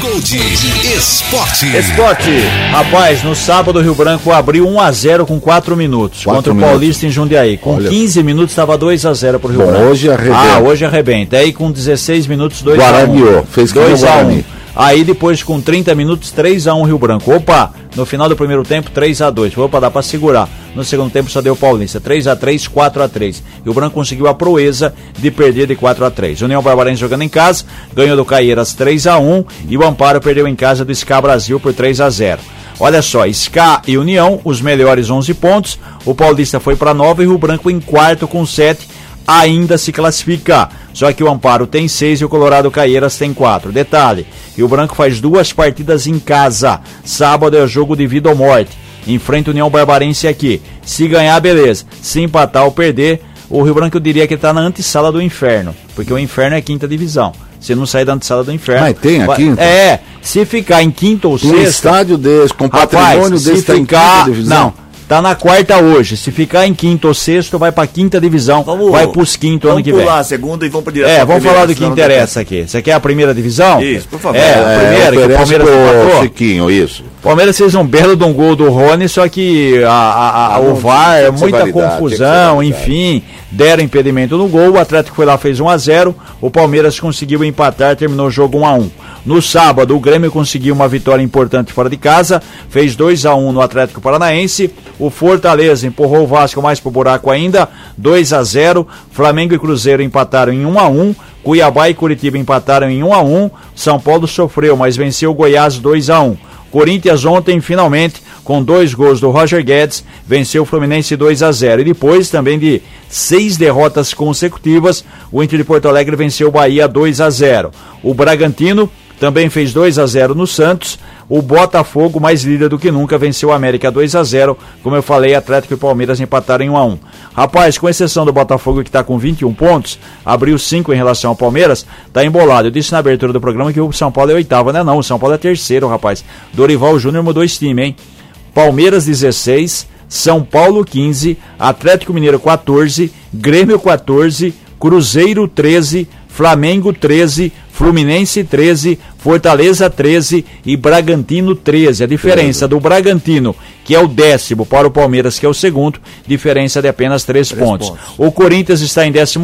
A: Gold Esporte.
D: Esporte. Rapaz, no sábado o Rio Branco abriu 1 a 0 com 4 minutos quatro contra o Paulista em Jundiaí. Com Olha. 15 minutos estava 2 a 0 pro Rio Bom, Branco.
C: Hoje arrebenta.
D: Ah, hoje arrebenta. Aí com 16 minutos 2 a 1.
C: Fez 2 a 1.
D: Aí depois com 30 minutos 3 a 1 Rio Branco. Opa, no final do primeiro tempo 3 a 2. Opa, dá para segurar. No segundo tempo só deu Paulista, 3 a 3, 4 a 3. E o Branco conseguiu a proeza de perder de 4 a 3. União Barbarense jogando em casa, ganhou do Caieiras 3 a 1 e o Amparo perdeu em casa do SCA Brasil por 3 a 0. Olha só, SCA e União, os melhores 11 pontos. O Paulista foi para 9 e o Branco em quarto com 7 ainda se classifica. Só que o Amparo tem seis e o Colorado Caieiras tem quatro. Detalhe: e o Branco faz duas partidas em casa. Sábado é jogo de vida ou morte. Enfrenta o União Barbarense aqui. Se ganhar, beleza. Se empatar ou perder, o Rio Branco eu diria que está na antessala do inferno. Porque o inferno é quinta divisão. Se não sair da antessala do inferno.
C: Mas tem a quinta?
D: É. Se ficar em quinta ou sexta. Um
C: estádio desse, com patrimônio
D: rapaz,
C: desse,
D: se ficar, Não, Tá na quarta hoje. Se ficar em quinto ou sexto, vai pra quinta divisão.
B: Vamos-
D: vai pros quinto ano
B: Vamos
D: que vem.
B: pular a segunda e vamos pra direto
D: É, vamos
B: primeira,
D: falar do que interessa aqui. Você quer a primeira divisão?
B: Isso, por favor.
D: É, a
C: É,
D: primeira, que o Palmeiras
C: pro. Chiquinho, isso.
D: Palmeiras fez um belo de um gol do Rony, só que a, a- a-
C: Ah,
D: o VAR,
C: ser
D: muita
C: ser
D: confusão, enfim, deram impedimento no gol, o Atlético foi lá, fez 1 a 0 o Palmeiras conseguiu empatar, terminou o jogo 1 a 1 No sábado, o Grêmio conseguiu uma vitória importante fora de casa, fez 2 a 1 no Atlético Paranaense, o Fortaleza empurrou o Vasco mais pro buraco ainda, 2 a 0 Flamengo e Cruzeiro empataram em 1 a 1 Cuiabá e Curitiba empataram em 1 a 1 São Paulo sofreu, mas venceu o Goiás 2 a 1 Corinthians ontem, finalmente, com dois gols do Roger Guedes, venceu o Fluminense 2 a 0. E depois também de seis derrotas consecutivas, o Inter de Porto Alegre venceu o Bahia 2 a 0. O Bragantino também fez 2 a 0 no Santos. O Botafogo, mais líder do que nunca, venceu o América 2 a 0. Como eu falei, Atlético e Palmeiras empataram em 1 a 1. Rapaz, com exceção do Botafogo que está com 21 pontos, abriu 5 em relação ao Palmeiras, tá embolado. Eu disse na abertura do programa que o São Paulo é oitavo, né? Não, o São Paulo é terceiro, rapaz. Dorival Júnior mudou esse time, hein? Palmeiras 16, São Paulo 15, Atlético Mineiro 14, Grêmio 14, Cruzeiro 13, Flamengo 13, Fluminense 13, Fortaleza 13 e Bragantino 13. A diferença do Bragantino, que é o décimo, para o Palmeiras, que é o segundo, diferença de apenas 3 pontos.
B: pontos.
D: O Corinthians está em 14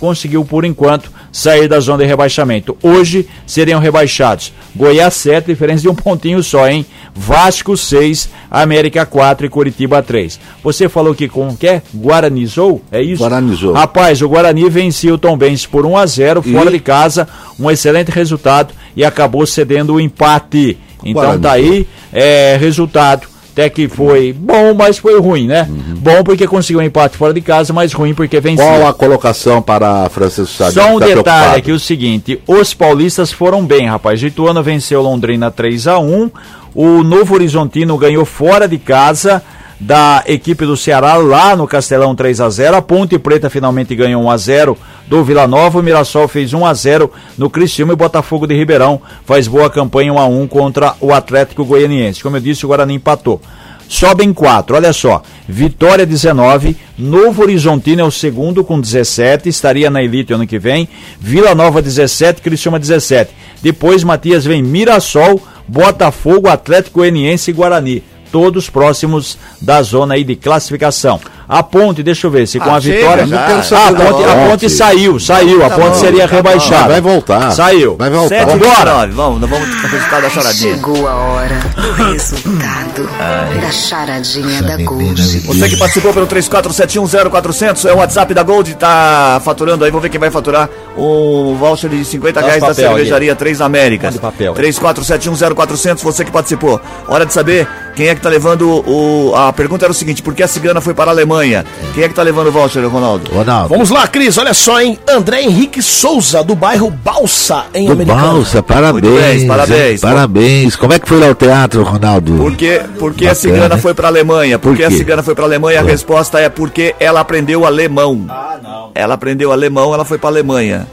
D: conseguiu por enquanto sair da zona de rebaixamento. Hoje seriam rebaixados Goiás 7, diferença de um pontinho só, hein? Vasco 6, América 4 e Curitiba 3. Você falou que com o que? Guaranizou? É isso?
C: Guaranizou.
D: Rapaz, o Guarani vencia o Tombense por 1 a 0 fora
C: E?
D: de casa, um excelente resultado e acabou cedendo o empate. Então tá aí, é, resultado até que foi bom, mas foi ruim, né? Bom porque conseguiu um empate fora de casa, mas ruim porque venceu.
C: Qual a colocação para Francisco Sá?
D: Só um
C: Tá
D: detalhe
C: preocupado?
D: aqui, o seguinte, os paulistas foram bem, rapaz. Ituano venceu Londrina 3 a 1 o Novo Horizontino ganhou fora de casa da equipe do Ceará lá no Castelão 3 a 0 a Ponte Preta finalmente ganhou 1 a 0 do Vila Nova, o Mirassol fez 1 a 0 no Criciúma e Botafogo de Ribeirão faz boa campanha 1 a 1 contra o Atlético Goianiense. Como eu disse, o Guarani empatou. Sobem quatro, olha só. Vitória 19, Novo Horizontino é o segundo com 17, estaria na elite ano que vem. Vila Nova 17, Criciúma 17. Depois, Matias, vem Mirassol, Botafogo, Atlético Goianiense e Guarani. Todos próximos da zona aí de classificação. A ponte, deixa eu ver, se com
B: Ah,
D: a
B: chega
D: vitória.
B: já.
D: Ah, a ponte, a
C: ponte.
D: saiu, saiu. A
B: Tá
D: ponte
B: bom,
D: seria
B: tá bom.
D: rebaixada.
C: Vai voltar.
D: Saiu.
C: Vai voltar.
B: Sete. 29, Vamos, vamos pro resultado da charadinha.
E: Chegou a hora do resultado da charadinha da Gold.
B: Você que participou pelo 34710400 é o WhatsApp da Gold, tá faturando aí, vamos ver quem vai faturar o voucher de 50
D: Dá
B: reais da
D: papel
B: cervejaria Três Américas.
D: Manda papel.
B: 34710400, você que participou. Hora de saber quem é que tá levando o. A pergunta era o seguinte: por que a cigana foi para a Alemanha? Quem é que tá levando o voucher, Ronaldo?
C: Ronaldo.
I: Vamos lá, Cris, olha só, hein? André Henrique Souza, do bairro Balsa, em
H: Do
I: Americana.
H: Balsa, parabéns.
B: Bem, parabéns.
H: Parabéns. Como é que foi lá o teatro, Ronaldo?
B: Por que, por que a
H: Bacana.
B: cigana foi para a Alemanha? Por,
H: Por
B: que a cigana foi para a Alemanha? A resposta é porque ela aprendeu alemão. Ah, não. Ela aprendeu alemão, ela foi para a Alemanha.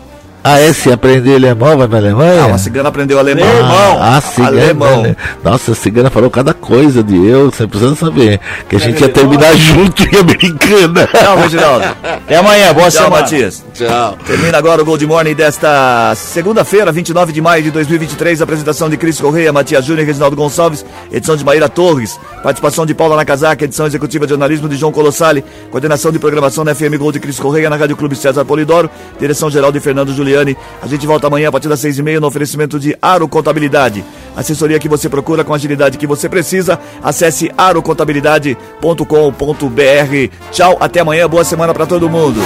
H: Ah, é? Se aprender alemão, vai pra Alemanha?
B: Não, a cigana aprendeu alemão.
H: Ah, a cigana.
B: Alemão.
H: né? Nossa, a cigana falou cada coisa de eu, você precisa saber. Que a gente ia terminar junto em americana.
B: Tchau, Reginaldo.
D: Até amanhã, boa
B: Tchau,
D: semana.
B: Matias.
C: Tchau.
B: Termina agora o Gold Morning desta segunda-feira, 29 de maio de 2023. Apresentação de Cris Correia, Matias Júnior e Reginaldo Gonçalves. Edição de Maíra Torres. Participação de Paula Nakazaki. Edição executiva de jornalismo de João Colossali. Coordenação de programação da FM Gold de Cris Correia na Rádio Clube César Polidoro. Direção geral de Fernando A gente volta amanhã a partir das seis e meia no oferecimento de Aro Contabilidade. Assessoria que você procura com a agilidade que você precisa. Acesse arocontabilidade.com.br. Tchau, até amanhã. Boa semana para todo mundo.